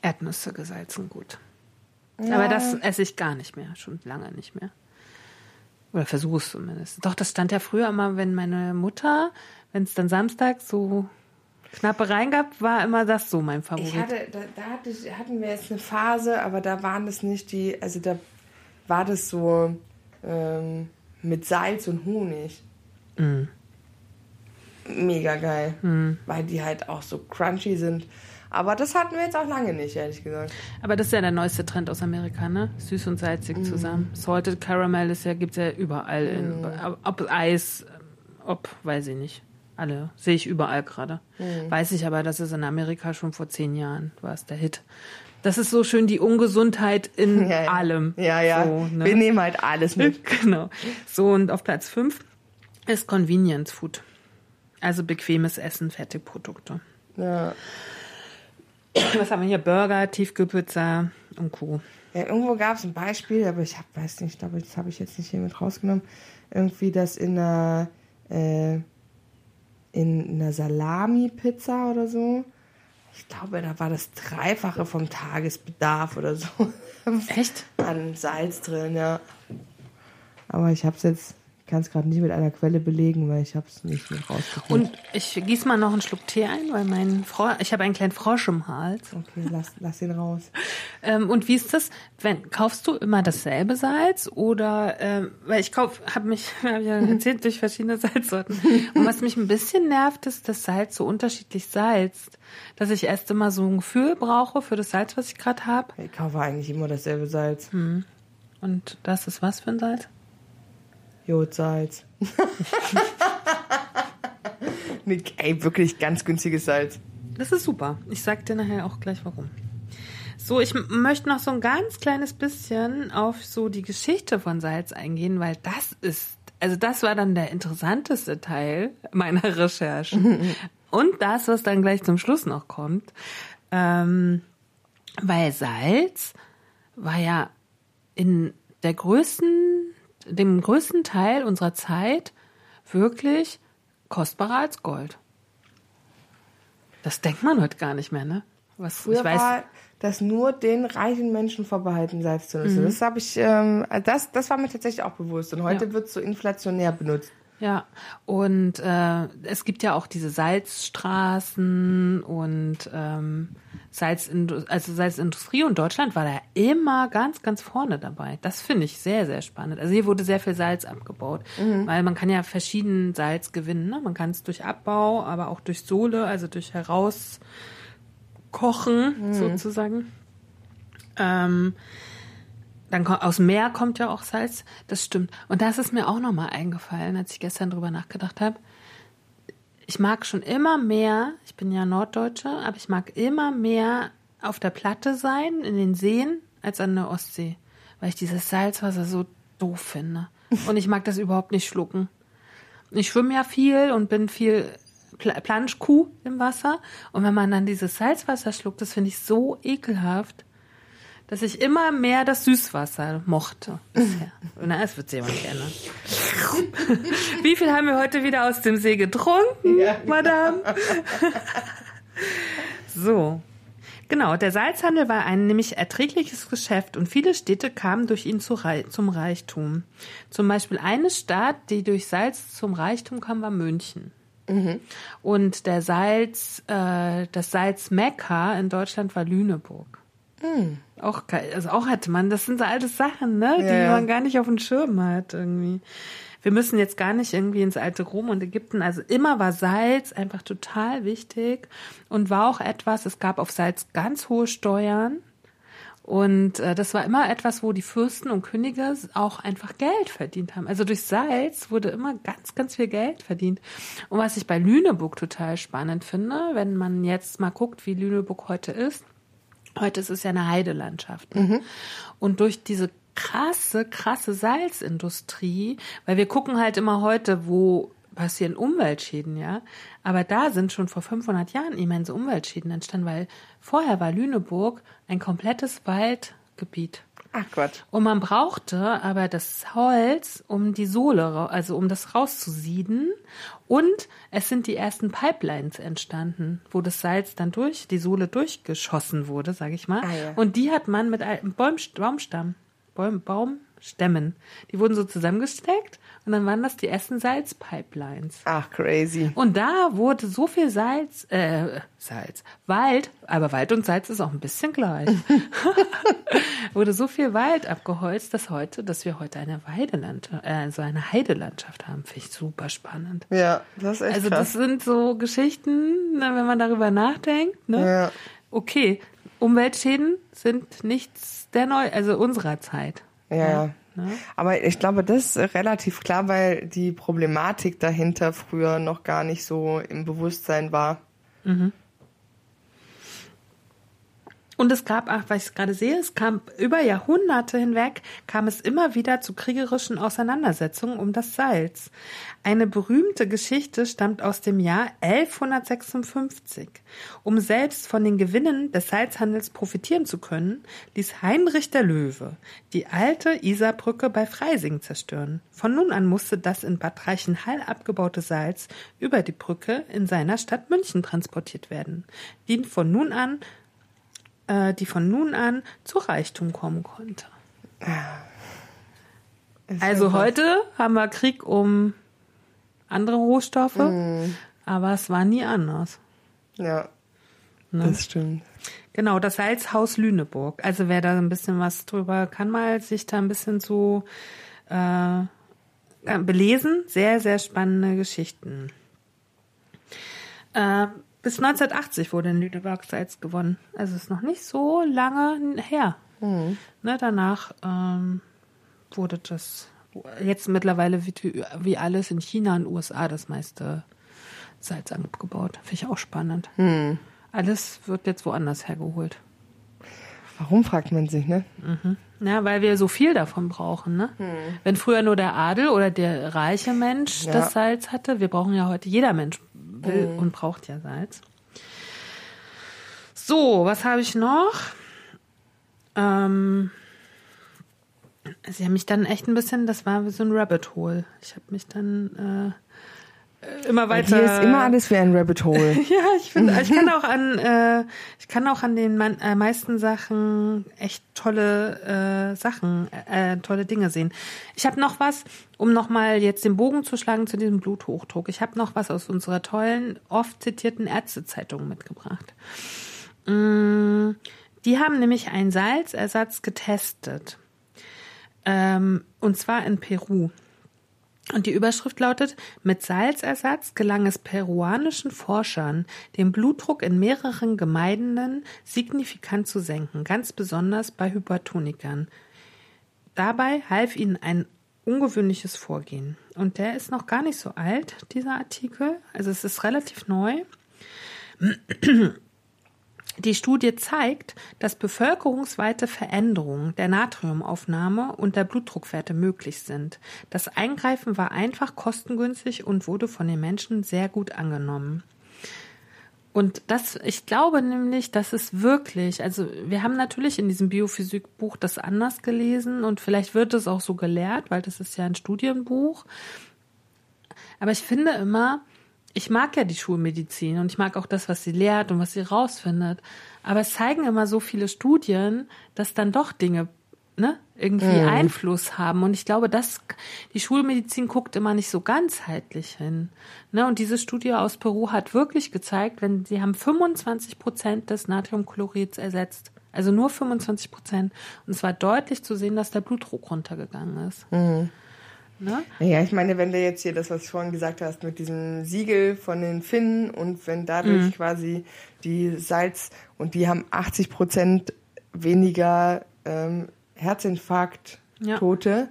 Erdnüsse gesalzen gut. Aber das esse ich gar nicht mehr, schon lange nicht mehr. Oder versuche es zumindest. Doch, das stand ja früher immer, wenn meine Mutter, wenn es dann Samstag so knappe rein gab, war immer das so mein Favorit. Ich hatte, da, da hatte, ich- hatten wir jetzt eine Phase, aber da waren das nicht die, also da war das so ähm, mit Salz und Honig. Mega geil, weil die halt auch so crunchy sind. Aber das hatten wir jetzt auch lange nicht, ehrlich gesagt. Aber das ist ja der neueste Trend aus Amerika, ne? Süß und salzig zusammen. Salted Caramel ist ja, gibt's ja überall. In, ob Eis, ob, weiß ich nicht. Alle. Sehe ich überall gerade. Weiß ich aber, dass es in Amerika schon vor zehn Jahren war es der Hit. Das ist so schön die Ungesundheit in Ja, ja. allem. Ja, ja. So, ne? Wir nehmen halt alles mit. Genau. So, und auf Platz 5 ist Convenience Food. Also bequemes Essen, Fertigprodukte. Ja. Was haben wir hier? Burger, Tiefkühlpizza und Co. Ja, irgendwo gab es ein Beispiel, aber ich hab, weiß nicht, ich glaube, das habe ich jetzt nicht hier mit rausgenommen. Irgendwie, dass in einer, äh, in einer Salami-Pizza oder so, ich glaube, da war das Dreifache vom Tagesbedarf oder so Echt? an Salz drin, ja. Aber ich habe es jetzt kann es gerade nicht mit einer Quelle belegen, weil ich habe es nicht mit rausgefunden. Und ich gieße mal noch einen Schluck Tee ein, weil mein Fro ich habe einen kleinen Frosch im Hals. Okay, lass, lass ihn raus. Ähm, und wie ist das? Wenn kaufst du immer dasselbe Salz oder ähm, weil ich kauf, habe mich hab ja erzählt durch verschiedene Salzsorten. Und was mich ein bisschen nervt, ist, dass Salz so unterschiedlich salzt, dass ich erst immer so ein Gefühl brauche für das Salz, was ich gerade habe. Ich kaufe eigentlich immer dasselbe Salz. Und das ist was für ein Salz? Jodsalz. nee, ey, wirklich ganz günstiges Salz. Das ist super. Ich sag dir nachher auch gleich warum. So, ich möchte noch so ein ganz kleines bisschen auf so die Geschichte von Salz eingehen, weil das ist, also das war dann der interessanteste Teil meiner Recherchen. Und das, was dann gleich zum Schluss noch kommt. Ähm, weil Salz war ja in der größten, dem größten Teil unserer Zeit wirklich kostbarer als Gold. Das denkt man heute gar nicht mehr, ne? Was Früher ich weiß. war das nur den reichen Menschen vorbehalten, Salz zu nutzen. Das habe ich, ähm, das, das war mir tatsächlich auch bewusst. Und heute Ja. wird es so inflationär benutzt. Ja, und äh, es gibt ja auch diese Salzstraßen und ähm, Salzindu also Salzindustrie und Deutschland war da immer ganz, ganz vorne dabei. Das finde ich sehr, sehr spannend. Also hier wurde sehr viel Salz abgebaut, weil man kann ja verschieden Salz gewinnen. Ne? Man kann es durch Abbau, aber auch durch Sohle, also durch Herauskochen sozusagen. Ähm, dann aus dem Meer kommt ja auch Salz, das stimmt. Und das ist mir auch nochmal eingefallen, als ich gestern drüber nachgedacht habe. Ich mag schon immer mehr, ich bin ja Norddeutsche, aber ich mag immer mehr auf der Platte sein, in den Seen, als an der Ostsee. Weil ich dieses Salzwasser so doof finde. Und ich mag das überhaupt nicht schlucken. Ich schwimme ja viel und bin viel Pla Planschkuh im Wasser. Und wenn man dann dieses Salzwasser schluckt, das finde ich so ekelhaft dass ich immer mehr das Süßwasser mochte bisher. Na, es wird sich aber nicht ändern. Wie viel haben wir heute wieder aus dem See getrunken, Madame? so. Genau, der Salzhandel war ein nämlich erträgliches Geschäft und viele Städte kamen durch ihn zu Rei zum Reichtum. Zum Beispiel eine Stadt, die durch Salz zum Reichtum kam, war München. Und der Salz, äh, das Salz Mekka in Deutschland war Lüneburg. Auch geil. Also auch hatte man, das sind so alte Sachen, ne, die Ja, ja. man gar nicht auf dem Schirm hat irgendwie. Wir müssen jetzt gar nicht irgendwie ins alte Rom und Ägypten. Also immer war Salz einfach total wichtig und war auch etwas, es gab auf Salz ganz hohe Steuern. Und äh, das war immer etwas, wo die Fürsten und Könige auch einfach Geld verdient haben. Also durch Salz wurde immer ganz, ganz viel Geld verdient. Und was ich bei Lüneburg total spannend finde, wenn man jetzt mal guckt, wie Lüneburg heute ist, Heute ist es ja eine Heidelandschaft. Ne? Und durch diese krasse, krasse Salzindustrie, weil wir gucken halt immer heute, wo passieren Umweltschäden, ja. Aber da sind schon vor 500 Jahren immense Umweltschäden entstanden, weil vorher war Lüneburg ein komplettes Waldgebiet. Ach Gott. Und man brauchte aber das Holz, um die Sohle, also um das rauszusieden. Und es sind die ersten Pipelines entstanden, wo das Salz dann durch die Sohle durchgeschossen wurde, sage ich mal. Ah, ja. Und die hat man mit einem Baum, Baumstamm, Baum, Baumstämmen, die wurden so zusammengesteckt und dann waren das die ersten Salzpipelines. Ach, crazy. Und da wurde so viel Salz, äh, Salz, Wald, aber Wald und Salz ist auch ein bisschen gleich. wurde so viel Wald abgeholzt, dass heute, dass wir heute eine Weidelandschaft, äh, so eine Heidelandschaft haben. Finde ich super spannend. Ja, das ist echt Also das krass. sind so Geschichten, ne, wenn man darüber nachdenkt. Ne? Ja. Okay, Umweltschäden sind nichts der neu, also unserer Zeit. Ja, ja. Ne? Aber ich glaube, das ist relativ klar, weil die Problematik dahinter früher noch gar nicht so im Bewusstsein war. Und es gab, ach, was ich gerade sehe, es kam über Jahrhunderte hinweg, kam es immer wieder zu kriegerischen Auseinandersetzungen um das Salz. Eine berühmte Geschichte stammt aus dem Jahr 1156. Um selbst von den Gewinnen des Salzhandels profitieren zu können, ließ Heinrich der Löwe die alte Isarbrücke bei Freising zerstören. Von nun an musste das in Bad Reichenhall abgebaute Salz über die Brücke in seiner Stadt München transportiert werden, die von nun an äh, die von nun an zu Reichtum kommen konnte. Ist Also heute haben wir Krieg um andere Rohstoffe, Mhm. aber es war nie anders. Ja, Ne? das stimmt. Genau, das Salzhaus Lüneburg. Also wer da ein bisschen was drüber kann, mal sich da ein bisschen so äh, belesen. Sehr, sehr spannende Geschichten. Äh, bis 1980 wurde in Lüneburg Salz gewonnen. Also ist noch nicht so lange her. Ne, danach ähm, wurde das jetzt mittlerweile wie, wie alles in China und USA das meiste Salz abgebaut. Finde ich auch spannend. Alles wird jetzt woanders hergeholt. Warum fragt man sich, ne? Ja, weil wir so viel davon brauchen, ne? Wenn früher nur der Adel oder der reiche Mensch Ja. das Salz hatte, wir brauchen ja heute, jeder Mensch will und braucht ja Salz. So, was habe ich noch? Ähm, sie haben mich dann echt ein bisschen, das war wie so ein Rabbit Hole. Ich habe mich dann äh, immer Bei weiter. dir ist immer alles wie ein Rabbit Hole. Ja, ich finde, ich kann auch an, äh, ich kann auch an den man, äh, meisten Sachen echt tolle äh, Sachen, äh, tolle Dinge sehen. Ich habe noch was, um nochmal jetzt den Bogen zu schlagen zu diesem Bluthochdruck. Ich habe noch was aus unserer tollen, oft zitierten Ärztezeitung mitgebracht. Mm, Die haben nämlich einen Salzersatz getestet. Ähm, und zwar in Peru. Und die Überschrift lautet, mit Salzersatz gelang es peruanischen Forschern, den Blutdruck in mehreren Gemeinden signifikant zu senken, ganz besonders bei Hypertonikern. Dabei half ihnen ein ungewöhnliches Vorgehen. Und der ist noch gar nicht so alt, dieser Artikel. Also es ist relativ neu. Die Studie zeigt, dass bevölkerungsweite Veränderungen der Natriumaufnahme und der Blutdruckwerte möglich sind. Das Eingreifen war einfach kostengünstig und wurde von den Menschen sehr gut angenommen. Und das, ich glaube nämlich, dass es wirklich, also wir haben natürlich in diesem Biophysikbuch das anders gelesen und vielleicht wird es auch so gelehrt, weil das ist ja ein Studienbuch. Aber ich finde immer, ich mag ja die Schulmedizin und ich mag auch das, was sie lehrt und was sie rausfindet. Aber es zeigen immer so viele Studien, dass dann doch Dinge ne, irgendwie Einfluss haben. Und ich glaube, dass die Schulmedizin guckt immer nicht so ganzheitlich hin. Ne? Und diese Studie aus Peru hat wirklich gezeigt, wenn sie haben 25 Prozent des Natriumchlorids ersetzt. Also nur 25 Prozent. Und es war deutlich zu sehen, dass der Blutdruck runtergegangen ist. Ne? Ja, ich meine, wenn du jetzt hier das, was du vorhin gesagt hast, mit diesem Siegel von den Finnen und wenn dadurch Mhm. quasi die Salz und die haben 80 Prozent weniger ähm, Herzinfarkt Ja. Tote,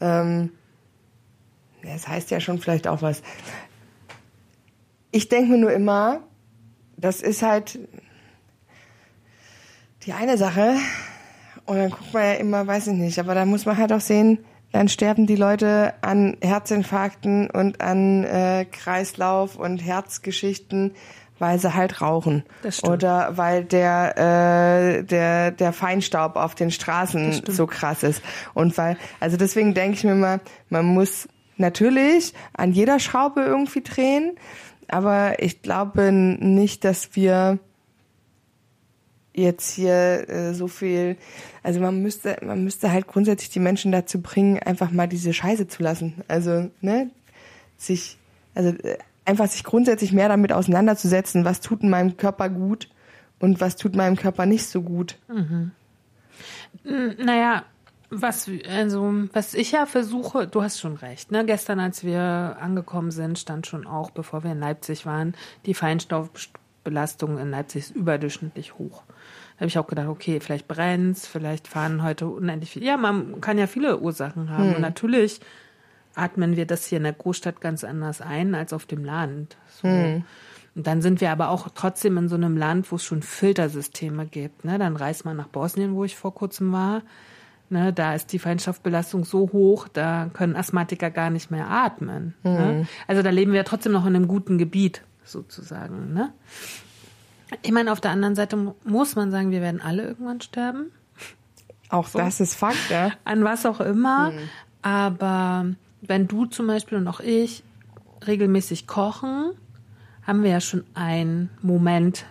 ähm, das heißt ja schon vielleicht auch was. Ich denke mir nur immer, das ist halt die eine Sache und dann guckt man ja immer, weiß ich nicht, aber da muss man halt auch sehen, dann sterben die Leute an Herzinfarkten und an äh, Kreislauf- und Herzgeschichten, weil sie halt rauchen. Das stimmt. Oder weil der, äh, der, der Feinstaub auf den Straßen so krass ist. Und weil, also deswegen denke ich mir mal, man muss natürlich an jeder Schraube irgendwie drehen, aber ich glaube nicht, dass wir jetzt hier äh, so viel, also man müsste, man müsste halt grundsätzlich die Menschen dazu bringen, einfach mal diese Scheiße zu lassen. Also, ne, sich, also äh, einfach sich grundsätzlich mehr damit auseinanderzusetzen, was tut in meinem Körper gut und was tut meinem Körper nicht so gut. Naja, was, also, was ich ja versuche, du hast schon recht, ne? Gestern, als wir angekommen sind, stand schon auch, bevor wir in Leipzig waren, die Feinstaubbelastung in Leipzig ist überdurchschnittlich hoch. Habe ich auch gedacht, okay, vielleicht brennt's, vielleicht fahren heute unendlich viel. Ja, man kann ja viele Ursachen haben. Und natürlich atmen wir das hier in der Großstadt ganz anders ein als auf dem Land. So. Und dann sind wir aber auch trotzdem in so einem Land, wo es schon Filtersysteme gibt. Ne? Dann reist man nach Bosnien, wo ich vor kurzem war. Ne? Da ist die Feinstoffbelastung so hoch, da können Asthmatiker gar nicht mehr atmen. Ne? Also da leben wir trotzdem noch in einem guten Gebiet, sozusagen. Ne? Ich meine, auf der anderen Seite mu- muss man sagen, wir werden alle irgendwann sterben Auch das ist Fakt, ja. an was auch immer. Aber wenn du zum Beispiel und auch ich regelmäßig kochen, haben wir ja schon ein Moment,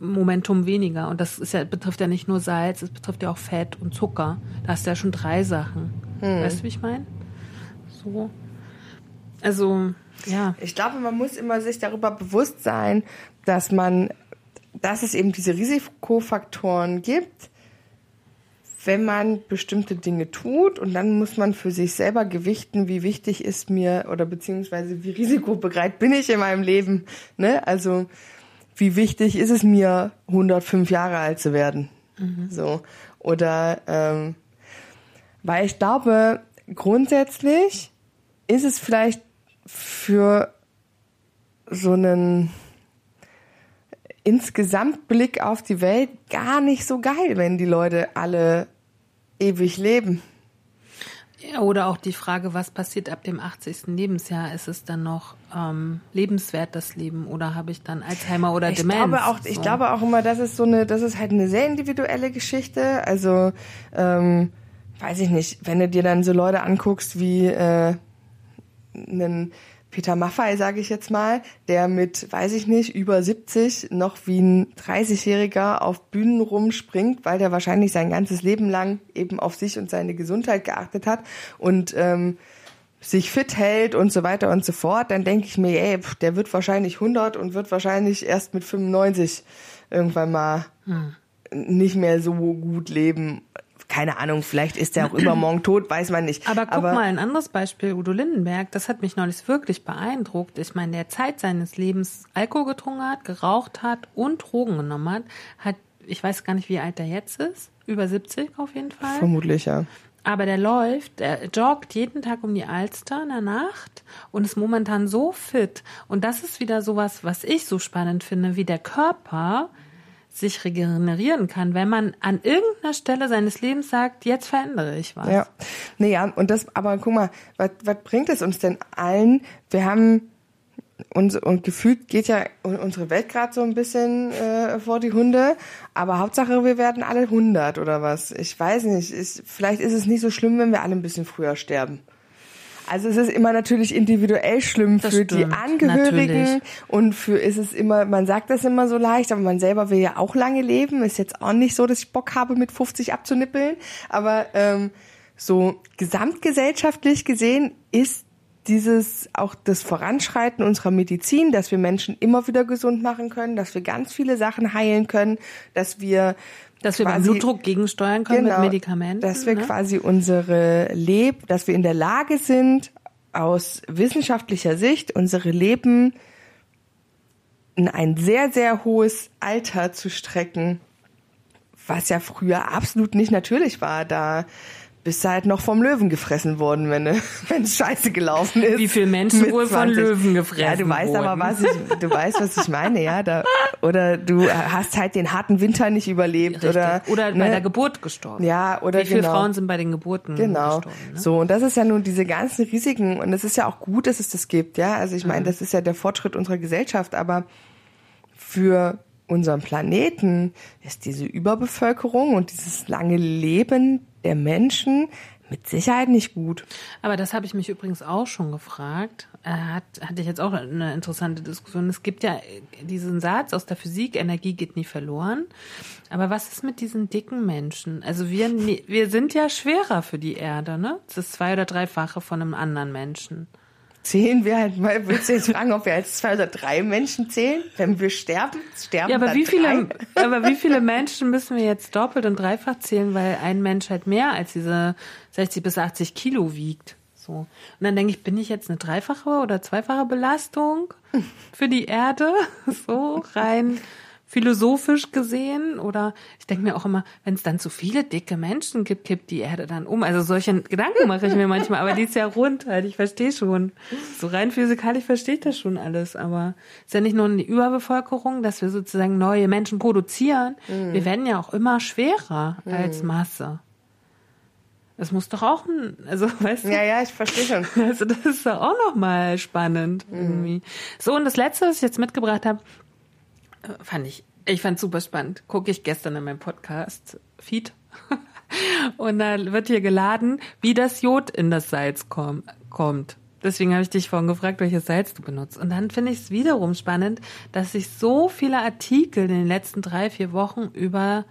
Momentum weniger. Und das ist ja, betrifft ja nicht nur Salz, es betrifft ja auch Fett und Zucker. Da hast du ja schon drei Sachen. Weißt du, wie ich meine? So. Also, ja. Ich glaube, man muss immer sich darüber bewusst sein, dass man, dass es eben diese Risikofaktoren gibt, wenn man bestimmte Dinge tut und dann muss man für sich selber gewichten, wie wichtig ist mir oder beziehungsweise wie risikobereit bin ich in meinem Leben. Ne? Also wie wichtig ist es mir, 105 Jahre alt zu werden. Mhm. So. Oder ähm, weil ich glaube, grundsätzlich ist es vielleicht für so einen insgesamt Blick auf die Welt gar nicht so geil, wenn die Leute alle ewig leben. Ja, oder auch die Frage, was passiert ab dem 80. Lebensjahr? Ist es dann noch ähm, lebenswert, das Leben? Oder habe ich dann Alzheimer oder ich Demenz? Glaube auch, so. Ich glaube auch immer, das ist so eine, das ist halt eine sehr individuelle Geschichte. Also, ähm, weiß ich nicht, wenn du dir dann so Leute anguckst wie äh, einen Peter Maffei, sage ich jetzt mal, der mit, weiß ich nicht, über 70 noch wie ein 30-Jähriger auf Bühnen rumspringt, weil der wahrscheinlich sein ganzes Leben lang eben auf sich und seine Gesundheit geachtet hat und ähm, sich fit hält und so weiter und so fort, dann denke ich mir, ey, der wird wahrscheinlich 100 und wird wahrscheinlich erst mit 95 irgendwann mal hm. nicht mehr so gut leben keine Ahnung, vielleicht ist er auch übermorgen tot, weiß man nicht. Aber guck Aber, mal, ein anderes Beispiel, Udo Lindenberg, das hat mich neulich wirklich beeindruckt. Ich meine, der Zeit seines Lebens Alkohol getrunken hat, geraucht hat und Drogen genommen hat, hat, ich weiß gar nicht, wie alt er jetzt ist, über 70 auf jeden Fall. Vermutlich, ja. Aber der läuft, der joggt jeden Tag um die Alster in der Nacht und ist momentan so fit. Und das ist wieder sowas, was ich so spannend finde, wie der Körper sich regenerieren kann, wenn man an irgendeiner Stelle seines Lebens sagt, jetzt verändere ich was. Ja, naja, und das, aber guck mal, was, was bringt es uns denn allen? Wir haben uns und gefühlt geht ja unsere Welt gerade so ein bisschen äh, vor die Hunde, aber Hauptsache wir werden alle 100 oder was. Ich weiß nicht, ist, vielleicht ist es nicht so schlimm, wenn wir alle ein bisschen früher sterben. Also es ist immer natürlich individuell schlimm das für stimmt, die Angehörigen natürlich. und für ist es immer, man sagt das immer so leicht, aber man selber will ja auch lange leben. Ist jetzt auch nicht so, dass ich Bock habe, mit 50 abzunippeln. Aber ähm, so gesamtgesellschaftlich gesehen ist dieses auch das Voranschreiten unserer Medizin, dass wir Menschen immer wieder gesund machen können, dass wir ganz viele Sachen heilen können, dass wir dass wir quasi, beim Blutdruck gegensteuern können genau, mit Medikamenten. Dass wir ne? quasi unsere Leb, dass wir in der Lage sind, aus wissenschaftlicher Sicht unsere Leben in ein sehr, sehr hohes Alter zu strecken, was ja früher absolut nicht natürlich war. Da bist du halt noch vom Löwen gefressen worden, wenn wenn es scheiße gelaufen ist. Wie viele Menschen wohl von Löwen gefressen Ja, du weißt wurden. aber, was ich, du weißt, was ich meine, ja. Da, oder du hast halt den harten Winter nicht überlebt Richtig. oder oder ne? bei der Geburt gestorben. Ja, oder Wie viele genau. Frauen sind bei den Geburten genau. gestorben? Ne? So und das ist ja nun diese ganzen Risiken und es ist ja auch gut, dass es das gibt, ja. Also ich meine, mhm. das ist ja der Fortschritt unserer Gesellschaft, aber für unseren Planeten ist diese Überbevölkerung und dieses lange Leben der Menschen mit Sicherheit nicht gut. Aber das habe ich mich übrigens auch schon gefragt. Hat, hatte ich jetzt auch eine interessante Diskussion. Es gibt ja diesen Satz aus der Physik, Energie geht nie verloren. Aber was ist mit diesen dicken Menschen? Also wir, wir sind ja schwerer für die Erde, ne? Das ist zwei- oder dreifache von einem anderen Menschen zählen wir halt mal, willst du jetzt fragen, ob wir als zwei oder drei Menschen zählen? Wenn wir sterben, sterben ja, aber wie drei. viele, aber wie viele Menschen müssen wir jetzt doppelt und dreifach zählen, weil ein Mensch halt mehr als diese 60 bis 80 Kilo wiegt? So. Und dann denke ich, bin ich jetzt eine dreifache oder zweifache Belastung für die Erde? So rein philosophisch gesehen oder ich denke mir auch immer, wenn es dann zu viele dicke Menschen gibt, kippt die Erde dann um. Also solche Gedanken mache ich mir manchmal, aber die ist ja rund halt, ich verstehe schon. So rein physikalisch verstehe ich das schon alles, aber es ist ja nicht nur eine Überbevölkerung, dass wir sozusagen neue Menschen produzieren, mhm. wir werden ja auch immer schwerer mhm. als Masse. Das muss doch auch ein, also weißt du? Ja, ja, ich verstehe schon. Also das ist doch auch nochmal spannend mhm. irgendwie. So, und das letzte, was ich jetzt mitgebracht habe, fand ich, ich fand super spannend. Gucke ich gestern in meinem Podcast-Feed. Und da wird hier geladen, wie das Jod in das Salz komm, kommt. Deswegen habe ich dich vorhin gefragt, welches Salz du benutzt. Und dann finde ich es wiederum spannend, dass ich so viele Artikel in den letzten drei, vier Wochen über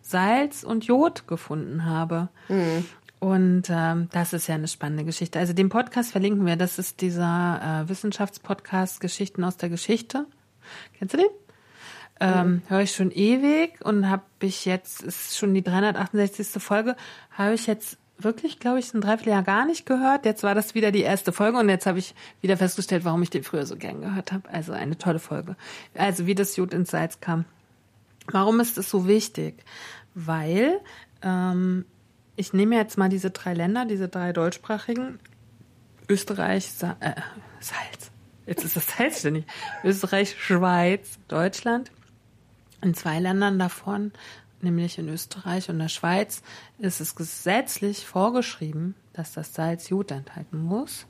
Salz und Jod gefunden habe. Mhm. Und ähm, das ist ja eine spannende Geschichte. Also den Podcast verlinken wir. Das ist dieser äh, Wissenschaftspodcast Geschichten aus der Geschichte. Kennst du den? Ähm, höre ich schon ewig und habe ich jetzt, ist schon die 368. Folge, habe ich jetzt wirklich, glaube ich, ein Dreivierteljahr gar nicht gehört. Jetzt war das wieder die erste Folge und jetzt habe ich wieder festgestellt, warum ich den früher so gern gehört habe. Also eine tolle Folge. Also wie das Jod ins Salz kam. Warum ist es so wichtig? Weil ähm, ich nehme jetzt mal diese drei Länder, diese drei deutschsprachigen, Österreich, Sa äh, Salz. Jetzt ist das Salz ständig. Österreich, Schweiz, Deutschland. In zwei Ländern davon, nämlich in Österreich und der Schweiz, ist es gesetzlich vorgeschrieben, dass das Salz Jod enthalten muss.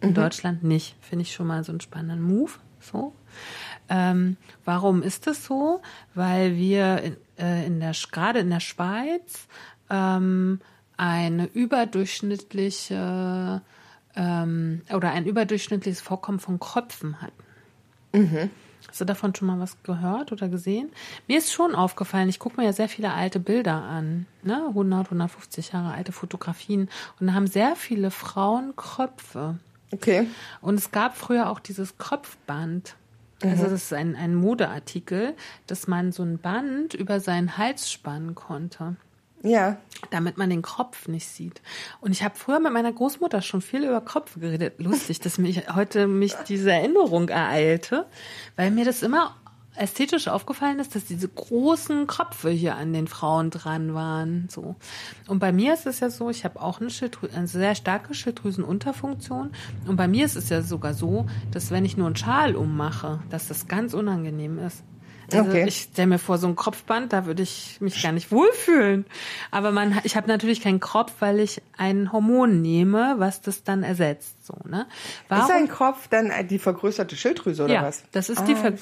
In mhm. Deutschland nicht. Finde ich schon mal so einen spannenden Move. So. Ähm, warum ist das so? Weil wir in, äh, in der, gerade in der Schweiz ähm, eine überdurchschnittliche ähm, oder ein überdurchschnittliches Vorkommen von Kröpfen hatten. Mhm. Hast du davon schon mal was gehört oder gesehen? Mir ist schon aufgefallen, ich gucke mir ja sehr viele alte Bilder an, ne? 100, 150 Jahre alte Fotografien und da haben sehr viele Frauen Kröpfe. Okay. Und es gab früher auch dieses Kröpfband. Also mhm. das ist ein, ein Modeartikel, dass man so ein Band über seinen Hals spannen konnte. Ja. Damit man den Kopf nicht sieht. Und ich habe früher mit meiner Großmutter schon viel über Kopf geredet. Lustig, dass mich heute mich diese Erinnerung ereilte, weil mir das immer ästhetisch aufgefallen ist, dass diese großen Köpfe hier an den Frauen dran waren. So. Und bei mir ist es ja so, ich habe auch eine, Schilddrü eine sehr starke Schilddrüsenunterfunktion. Und bei mir ist es ja sogar so, dass wenn ich nur einen Schal ummache, dass das ganz unangenehm ist. Also okay. ich stelle mir vor, so ein Kopfband, da würde ich mich gar nicht wohlfühlen. Aber man, ich habe natürlich keinen Kopf, weil ich ein Hormon nehme, was das dann ersetzt. So, ne? Warum? Ist ein Kopf dann die vergrößerte Schilddrüse oder ja, was? Das ist ah, die, Ver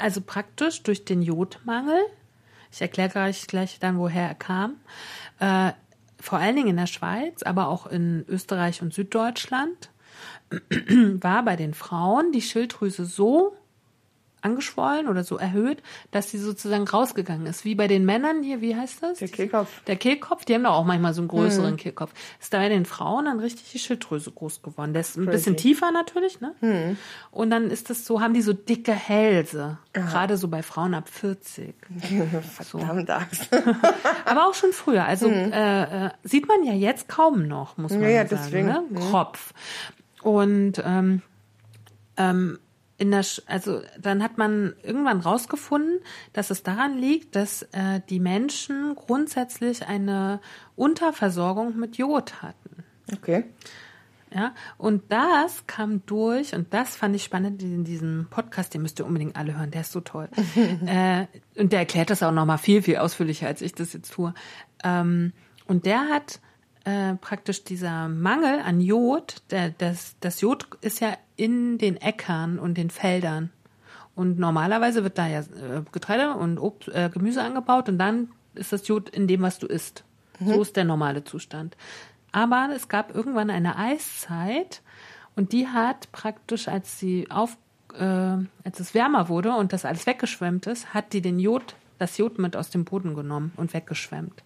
also praktisch durch den Jodmangel. Ich erkläre gleich, gleich dann, woher er kam. Äh, vor allen Dingen in der Schweiz, aber auch in Österreich und Süddeutschland war bei den Frauen die Schilddrüse so angeschwollen oder so erhöht, dass sie sozusagen rausgegangen ist. Wie bei den Männern hier, wie heißt das? Der Kehlkopf. Der Kehlkopf, die haben doch auch manchmal so einen größeren mhm. Kehlkopf. Ist da bei den Frauen dann richtig die Schilddrüse groß geworden. Der ist ein Crazy. bisschen tiefer natürlich, ne? Mhm. Und dann ist das so, haben die so dicke Hälse. Aha. Gerade so bei Frauen ab 40. Verdammt so. Aber auch schon früher. Also mhm. äh, äh, sieht man ja jetzt kaum noch, muss man ja, sagen. Deswegen. Ne? Mhm. Kropf. Und ähm, ähm, in der, also dann hat man irgendwann rausgefunden, dass es daran liegt, dass äh, die Menschen grundsätzlich eine Unterversorgung mit Jod hatten. Okay. Ja, und das kam durch, und das fand ich spannend in diesem Podcast, den müsst ihr unbedingt alle hören, der ist so toll. äh, und der erklärt das auch nochmal viel, viel ausführlicher, als ich das jetzt tue. Ähm, und der hat äh, praktisch dieser Mangel an Jod, der, das, das Jod ist ja in den Äckern und den Feldern. Und normalerweise wird da ja äh, Getreide und Obst, äh, Gemüse angebaut und dann ist das Jod in dem, was du isst. Mhm. So ist der normale Zustand. Aber es gab irgendwann eine Eiszeit und die hat praktisch, als sie auf, äh, als es wärmer wurde und das alles weggeschwemmt ist, hat die den Jod, das Jod mit aus dem Boden genommen und weggeschwemmt.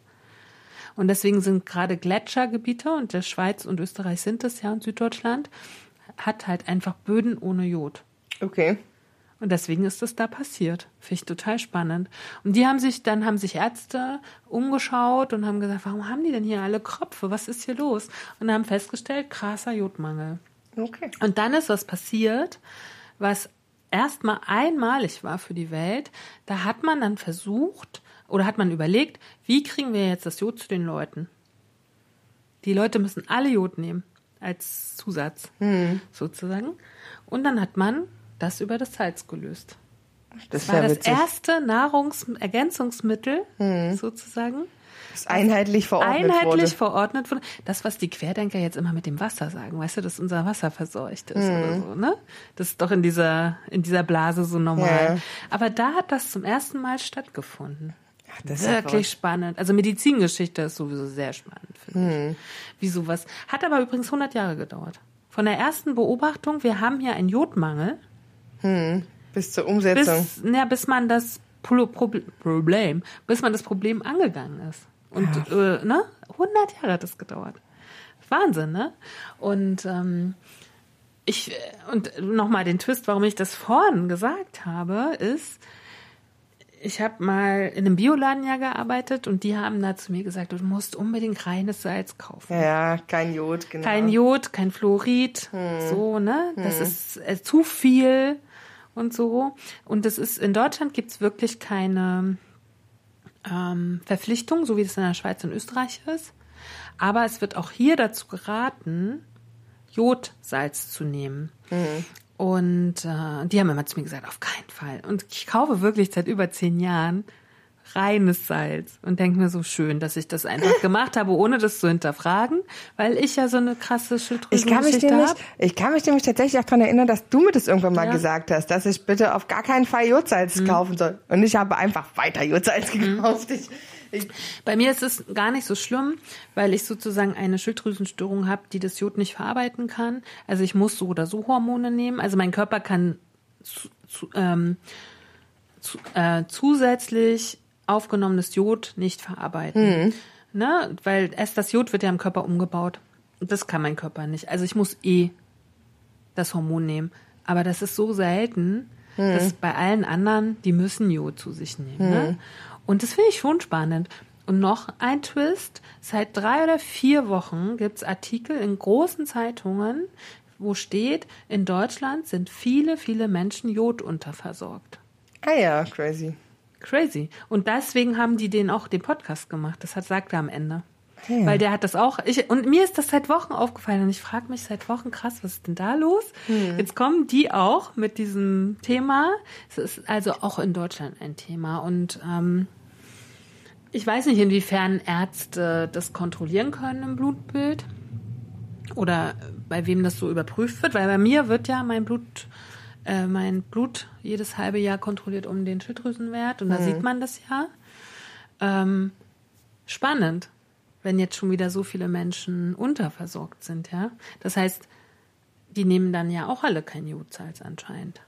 Und deswegen sind gerade Gletschergebiete, und der Schweiz und Österreich sind es ja und Süddeutschland, hat halt einfach Böden ohne Jod. Okay. Und deswegen ist es da passiert. Finde ich total spannend. Und die haben sich, dann haben sich Ärzte umgeschaut und haben gesagt, warum haben die denn hier alle Kropfe? Was ist hier los? Und haben festgestellt, krasser Jodmangel. Okay. Und dann ist was passiert, was erstmal einmalig war für die Welt. Da hat man dann versucht, oder hat man überlegt, wie kriegen wir jetzt das Jod zu den Leuten? Die Leute müssen alle Jod nehmen als Zusatz hm. sozusagen. Und dann hat man das über das Salz gelöst. Das, das war das erste Nahrungsergänzungsmittel hm. sozusagen. Das einheitlich verordnet einheitlich wurde. verordnet wurde. Das, was die Querdenker jetzt immer mit dem Wasser sagen, weißt du, dass unser Wasser verseucht ist mhm. oder so, ne? Das ist doch in dieser, in dieser Blase so normal. Ja. Aber da hat das zum ersten Mal stattgefunden. Das ist wirklich spannend. Also Medizingeschichte ist sowieso sehr spannend, finde hm. ich. Wie sowas. Hat aber übrigens 100 Jahre gedauert. Von der ersten Beobachtung, wir haben hier einen Jodmangel. Hm. Bis zur Umsetzung. Bis, ja, bis man das Pro Problem, bis man das Problem angegangen ist. Und ja. äh, ne? 100 Jahre hat das gedauert. Wahnsinn, ne? Und ähm, ich und nochmal den Twist, warum ich das vorhin gesagt habe, ist, ich habe mal in einem Bioladen ja gearbeitet und die haben da zu mir gesagt, du musst unbedingt reines Salz kaufen. Ja, kein Jod, genau. Kein Jod, kein Fluorid, hm. so, ne? Das hm. ist äh, zu viel und so. Und das ist, in Deutschland gibt's wirklich keine ähm, Verpflichtung, so wie das in der Schweiz und Österreich ist. Aber es wird auch hier dazu geraten, Jodsalz zu nehmen. Mhm. Und äh, die haben immer zu mir gesagt, auf keinen Fall. Und ich kaufe wirklich seit über zehn Jahren reines Salz und denke mir so schön, dass ich das einfach gemacht habe, ohne das zu hinterfragen, weil ich ja so eine krasse Schilddrüsengeschichte habe. Ich kann mich nämlich tatsächlich auch daran erinnern, dass du mir das irgendwann mal ja. gesagt hast, dass ich bitte auf gar keinen Fall Jodsalz mhm. kaufen soll. Und ich habe einfach weiter Jodsalz mhm. gekauft. Ich, bei mir ist es gar nicht so schlimm, weil ich sozusagen eine Schilddrüsenstörung habe, die das Jod nicht verarbeiten kann. Also ich muss so oder so Hormone nehmen. Also mein Körper kann zu, zu, ähm, zu, äh, zusätzlich aufgenommenes Jod nicht verarbeiten. Mhm. Ne? Weil erst das Jod wird ja im Körper umgebaut. Das kann mein Körper nicht. Also ich muss eh das Hormon nehmen. Aber das ist so selten, mhm. dass bei allen anderen, die müssen Jod zu sich nehmen. Ne? Mhm. Ne? Und das finde ich schon spannend. Und noch ein Twist. Seit drei oder vier Wochen gibt es Artikel in großen Zeitungen, wo steht, in Deutschland sind viele, viele Menschen jodunterversorgt. Ah ja, crazy. Crazy. Und deswegen haben die den auch den Podcast gemacht. Das hat, sagt er am Ende. Ja. Weil der hat das auch. Ich, und mir ist das seit Wochen aufgefallen und ich frage mich seit Wochen, krass, was ist denn da los? Hm. Jetzt kommen die auch mit diesem Thema. Es ist also auch in Deutschland ein Thema. Und ähm, ich weiß nicht, inwiefern Ärzte das kontrollieren können im Blutbild oder bei wem das so überprüft wird, weil bei mir wird ja mein Blut, äh, mein Blut jedes halbe Jahr kontrolliert um den Schilddrüsenwert und da mhm. sieht man das ja. Ähm, spannend, wenn jetzt schon wieder so viele Menschen unterversorgt sind, ja. Das heißt, die nehmen dann ja auch alle kein Jodsalz anscheinend.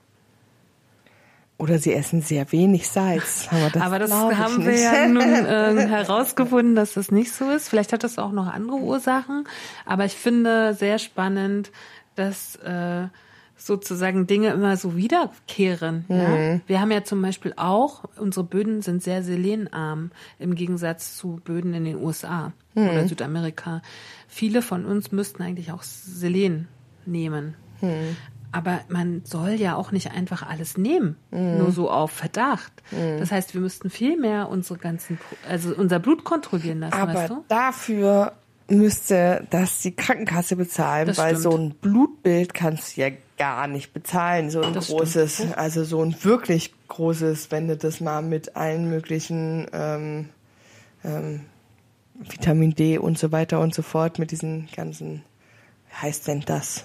Oder sie essen sehr wenig Salz. Aber das, Aber das haben wir ja nun äh, herausgefunden, dass das nicht so ist. Vielleicht hat das auch noch andere Ursachen. Aber ich finde sehr spannend, dass äh, sozusagen Dinge immer so wiederkehren. Mhm. Ja? Wir haben ja zum Beispiel auch, unsere Böden sind sehr selenarm im Gegensatz zu Böden in den USA mhm. oder Südamerika. Viele von uns müssten eigentlich auch Selen nehmen. Mhm. Aber man soll ja auch nicht einfach alles nehmen, mm. nur so auf Verdacht. Mm. Das heißt, wir müssten viel mehr unsere ganzen, also unser Blut kontrollieren lassen. Aber weißt du? dafür müsste das die Krankenkasse bezahlen, das weil stimmt. so ein Blutbild kannst du ja gar nicht bezahlen, so ein das großes, stimmt. also so ein wirklich großes, wenn du das mal mit allen möglichen ähm, ähm, Vitamin D und so weiter und so fort, mit diesen ganzen, wie heißt denn das?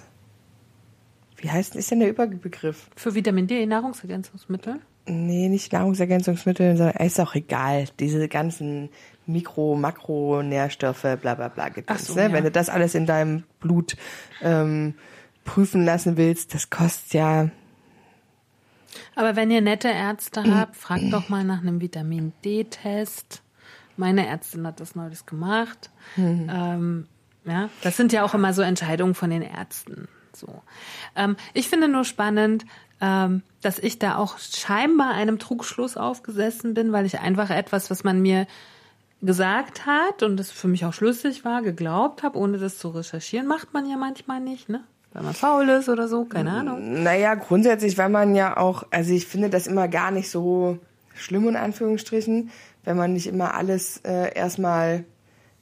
Wie heißt ist denn der Überbegriff? Für Vitamin D, Nahrungsergänzungsmittel? Nee, nicht Nahrungsergänzungsmittel, sondern ist auch egal. Diese ganzen Mikro-, Makronährstoffe, bla bla bla gedöns, so, ne? ja. Wenn du das alles in deinem Blut ähm, prüfen lassen willst, das kostet ja. Aber wenn ihr nette Ärzte habt, fragt doch mal nach einem Vitamin D-Test. Meine Ärztin hat das neulich gemacht. Mhm. Ähm, ja, das sind ja auch immer so Entscheidungen von den Ärzten. So. Ähm, ich finde nur spannend, ähm, dass ich da auch scheinbar einem Trugschluss aufgesessen bin, weil ich einfach etwas, was man mir gesagt hat und das für mich auch schlüssig war, geglaubt habe, ohne das zu recherchieren, macht man ja manchmal nicht, ne? Weil man faul ist oder so, keine Ahnung. Naja, grundsätzlich, weil man ja auch, also ich finde das immer gar nicht so schlimm in Anführungsstrichen, wenn man nicht immer alles äh, erstmal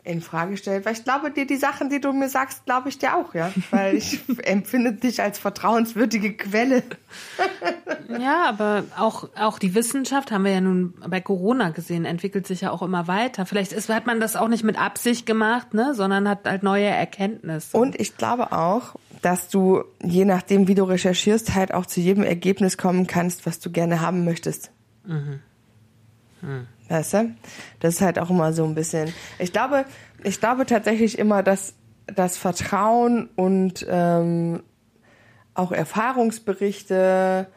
in Frage stellt, weil ich glaube dir die Sachen, die du mir sagst, glaube ich dir auch, ja, weil ich empfinde dich als vertrauenswürdige Quelle. ja, aber auch auch die Wissenschaft haben wir ja nun bei Corona gesehen, entwickelt sich ja auch immer weiter. Vielleicht ist, hat man das auch nicht mit Absicht gemacht, ne, sondern hat halt neue Erkenntnisse. Und ich glaube auch, dass du je nachdem, wie du recherchierst, halt auch zu jedem Ergebnis kommen kannst, was du gerne haben möchtest. Mhm. Hm. Weißt du? Das ist halt auch immer so ein bisschen. Ich glaube, ich glaube tatsächlich immer, dass das Vertrauen und ähm, auch Erfahrungsberichte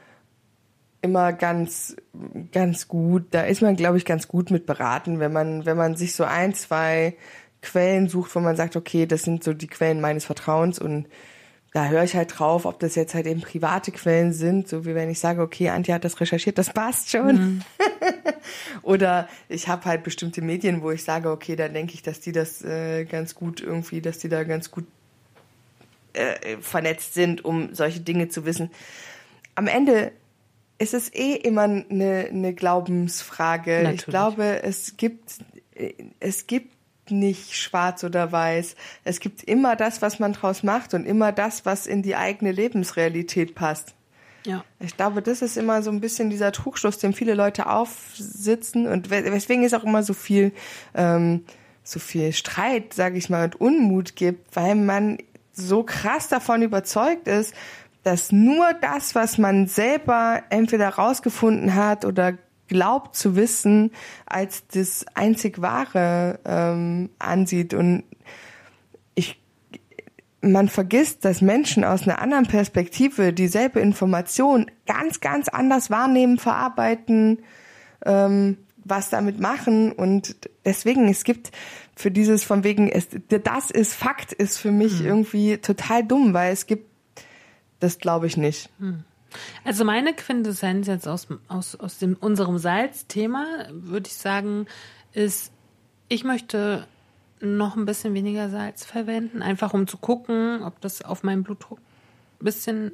immer ganz, ganz gut. Da ist man, glaube ich, ganz gut mit beraten, wenn man, wenn man sich so ein, zwei Quellen sucht, wo man sagt, okay, das sind so die Quellen meines Vertrauens und da höre ich halt drauf, ob das jetzt halt eben private Quellen sind, so wie wenn ich sage, okay, Antje hat das recherchiert, das passt schon. Mhm. Oder ich habe halt bestimmte Medien, wo ich sage, okay, da denke ich, dass die das äh, ganz gut irgendwie, dass die da ganz gut äh, vernetzt sind, um solche Dinge zu wissen. Am Ende ist es eh immer eine, eine Glaubensfrage. Natürlich. Ich glaube, es gibt, äh, es gibt nicht schwarz oder weiß. Es gibt immer das, was man draus macht und immer das, was in die eigene Lebensrealität passt. Ja. Ich glaube, das ist immer so ein bisschen dieser Trugschluss, dem viele Leute aufsitzen und weswegen es auch immer so viel, ähm, so viel Streit, sage ich mal, und Unmut gibt, weil man so krass davon überzeugt ist, dass nur das, was man selber entweder rausgefunden hat oder glaubt zu wissen, als das einzig Wahre ähm, ansieht. Und ich, man vergisst, dass Menschen aus einer anderen Perspektive dieselbe Information ganz, ganz anders wahrnehmen, verarbeiten, ähm, was damit machen. Und deswegen, es gibt für dieses von wegen, es, das ist Fakt, ist für mich hm. irgendwie total dumm, weil es gibt, das glaube ich nicht. Hm. Also meine Quintessenz jetzt aus, aus, aus dem, unserem Salzthema, würde ich sagen, ist, ich möchte noch ein bisschen weniger Salz verwenden, einfach um zu gucken, ob das auf meinen Blutdruck ein bisschen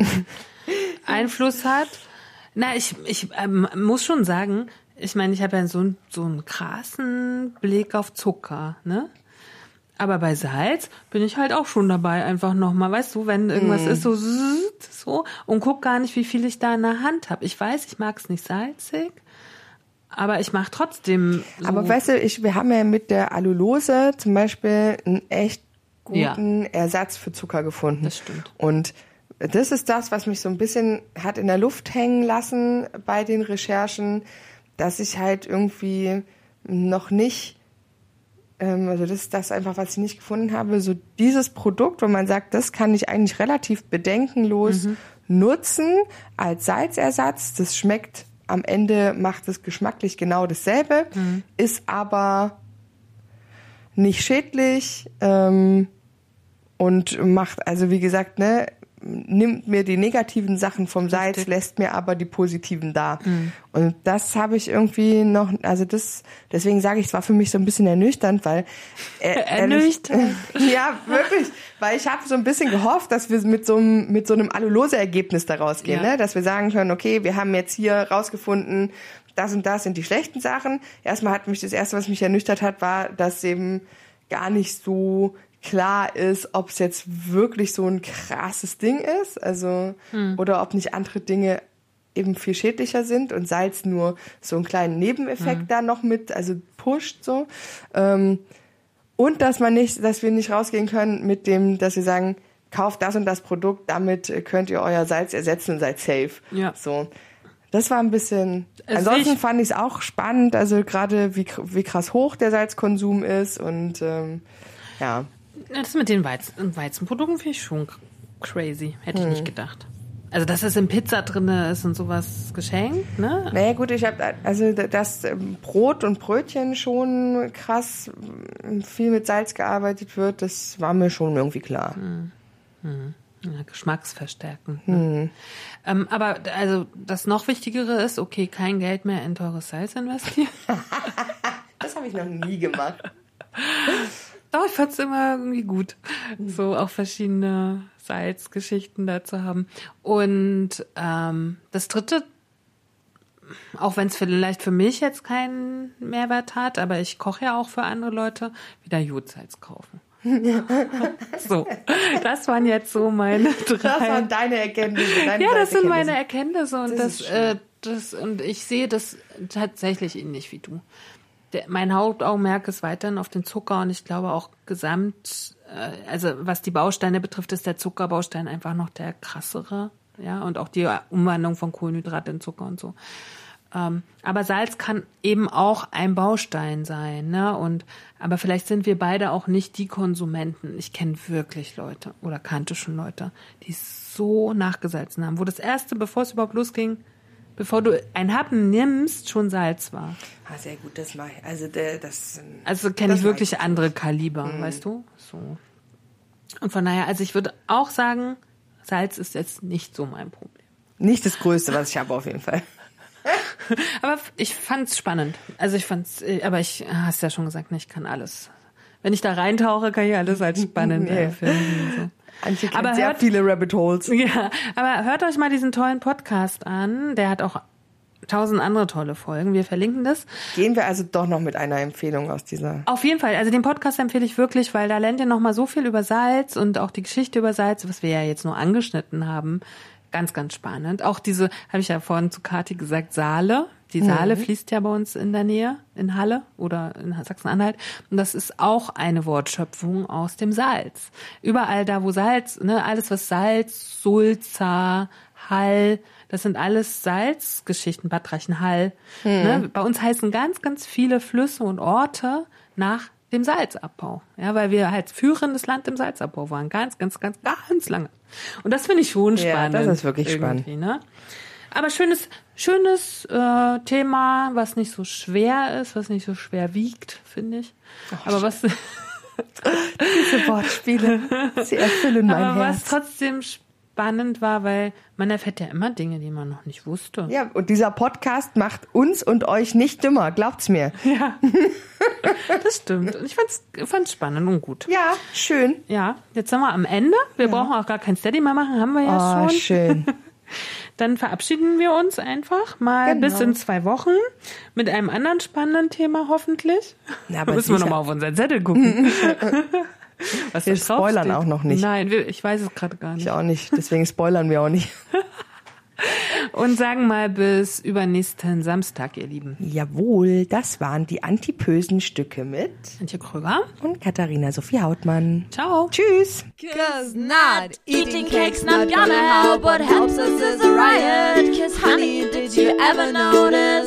Einfluss hat. Na, ich, ich ähm, muss schon sagen, ich meine, ich habe ja so, so einen krassen Blick auf Zucker, ne? Aber bei Salz bin ich halt auch schon dabei, einfach nochmal, weißt du, wenn irgendwas mm. ist, so, so, und guck gar nicht, wie viel ich da in der Hand habe. Ich weiß, ich mag es nicht salzig, aber ich mache trotzdem. So aber weißt du, ich, wir haben ja mit der Alulose zum Beispiel einen echt guten ja. Ersatz für Zucker gefunden. Das stimmt. Und das ist das, was mich so ein bisschen hat in der Luft hängen lassen bei den Recherchen, dass ich halt irgendwie noch nicht also das ist das einfach, was ich nicht gefunden habe. So dieses Produkt, wo man sagt, das kann ich eigentlich relativ bedenkenlos mhm. nutzen als Salzersatz. Das schmeckt am Ende, macht es geschmacklich genau dasselbe, mhm. ist aber nicht schädlich ähm, und macht, also wie gesagt, ne, nimmt mir die negativen Sachen vom Salz, Richtig. lässt mir aber die positiven da. Mhm. Und das habe ich irgendwie noch, also das, deswegen sage ich, es war für mich so ein bisschen ernüchternd, weil äh, ernüchternd. ja, wirklich, weil ich habe so ein bisschen gehofft, dass wir mit so einem mit so einem alulose Ergebnis da rausgehen, ja. ne? dass wir sagen können, okay, wir haben jetzt hier rausgefunden, das und das sind die schlechten Sachen. Erstmal hat mich das erste, was mich ernüchtert hat, war, dass eben gar nicht so klar ist, ob es jetzt wirklich so ein krasses Ding ist, also hm. oder ob nicht andere Dinge eben viel schädlicher sind und Salz nur so einen kleinen Nebeneffekt hm. da noch mit, also pusht so. Ähm, und dass man nicht, dass wir nicht rausgehen können mit dem, dass wir sagen, kauft das und das Produkt, damit könnt ihr euer Salz ersetzen und seid safe. Ja. So. Das war ein bisschen. Also ansonsten ich, fand ich es auch spannend, also gerade wie, wie krass hoch der Salzkonsum ist und ähm, ja. Das mit den Weizen, Weizenprodukten finde ich schon crazy. Hätte ich hm. nicht gedacht. Also, dass es in Pizza drin ist und sowas geschenkt, ne? Naja, gut, ich habe, also, dass ähm, Brot und Brötchen schon krass ähm, viel mit Salz gearbeitet wird, das war mir schon irgendwie klar. Hm. Hm. Ja, geschmacksverstärkend. Ne? Hm. Ähm, aber also das noch Wichtigere ist, okay, kein Geld mehr in teures Salz investieren. das habe ich noch nie gemacht. Doch, ich fand es immer irgendwie gut, so auch verschiedene Salzgeschichten da zu haben. Und ähm, das dritte, auch wenn es vielleicht für mich jetzt keinen Mehrwert hat, aber ich koche ja auch für andere Leute, wieder Jodsalz kaufen. so, das waren jetzt so meine drei. Das waren deine Erkenntnisse. Deine ja, das sind meine Erkenntnisse und das, das, äh, das und ich sehe das tatsächlich ähnlich wie du der, mein Hauptaugenmerk ist weiterhin auf den Zucker und ich glaube auch gesamt, äh, also was die Bausteine betrifft, ist der Zuckerbaustein einfach noch der krassere, ja, und auch die Umwandlung von Kohlenhydrat in Zucker und so. Ähm, aber Salz kann eben auch ein Baustein sein, ne? Und aber vielleicht sind wir beide auch nicht die Konsumenten. Ich kenne wirklich Leute oder kannte schon Leute, die so nachgesalzen haben, wo das erste, bevor es überhaupt losging, bevor du ein Happen nimmst, schon Salz war. Ah, sehr gut, das mache ich. Also der, das. Also kenne ich wirklich ich. andere Kaliber, Mhm. weißt du? So. Und von daher, also ich würde auch sagen, Salz ist jetzt nicht so mein Problem. Nicht das Größte, was ich habe, auf jeden Fall. Aber ich fand's spannend. Also ich fand's, äh, aber ich hast ja schon gesagt, ne, ich kann alles. Wenn ich da reintauche, kann ich alles als spannend Nee. empfinden. Antje kennt Aber sehr hört- viele Rabbit Holes. Ja, aber hört euch mal diesen tollen Podcast an. Der hat auch tausend andere tolle Folgen. Wir verlinken das. Gehen wir also doch noch mit einer Empfehlung aus dieser. Auf jeden Fall. Also den Podcast empfehle ich wirklich, weil da lernt ihr noch mal so viel über Salz und auch die Geschichte über Salz, was wir ja jetzt nur angeschnitten haben. Ganz, ganz spannend. Auch diese, habe ich ja vorhin zu Kathi gesagt, Saale. Die Saale fließt ja bei uns in der Nähe, in Halle oder in Sachsen-Anhalt. Und das ist auch eine Wortschöpfung aus dem Salz. Überall da, wo Salz, ne, alles was Salz, Sulza, Hall, das sind alles Salzgeschichten, Bad Reichenhall. Ne? Bei uns heißen ganz, ganz viele Flüsse und Orte nach dem Salzabbau. Ja, weil wir halt führendes Land im Salzabbau waren. Ganz, ganz, ganz, ganz lange. Und das finde ich schon Ja, spannend. das ist wirklich irgendwie, Ne? Aber schönes, schönes äh, Thema, was nicht so schwer ist, was nicht so schwer wiegt, finde ich. Aber was, Diese Wortspiele, sie erfüllen mein aber was Herz. trotzdem spannend war, weil man erfährt ja immer Dinge, die man noch nicht wusste. Ja, und dieser Podcast macht uns und euch nicht dümmer, glaubt's mir. Ja, das stimmt. Und ich fand's, fand's spannend und gut. Ja, schön. Ja, jetzt sind wir am Ende. Wir brauchen auch gar kein Steady mehr machen, haben wir ja Oh, schon. schön. Dann verabschieden wir uns einfach mal Genau. bis in zwei Wochen mit einem anderen spannenden Thema hoffentlich. Na, aber müssen wir nochmal auf unseren Zettel gucken. Was Wir spoilern steht. auch noch nicht. Nein, ich weiß es gerade gar nicht. Ich auch nicht, deswegen spoilern wir auch nicht. Und sagen mal bis übernächsten Samstag, ihr Lieben. Jawohl, das waren die antipösen Stücke mit Antje Kröger. und Katharina Sophie Hautmann. Ciao. Tschüss. Cause not eating cake's not gonna help. What helps us is a riot. Cause honey, did you ever notice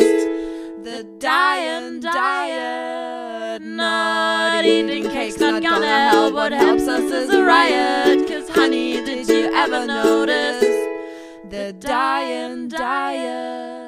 the dying diet? Not eating cake's not gonna help. What helps us is a riot. Cause honey, did you ever notice the dying diet?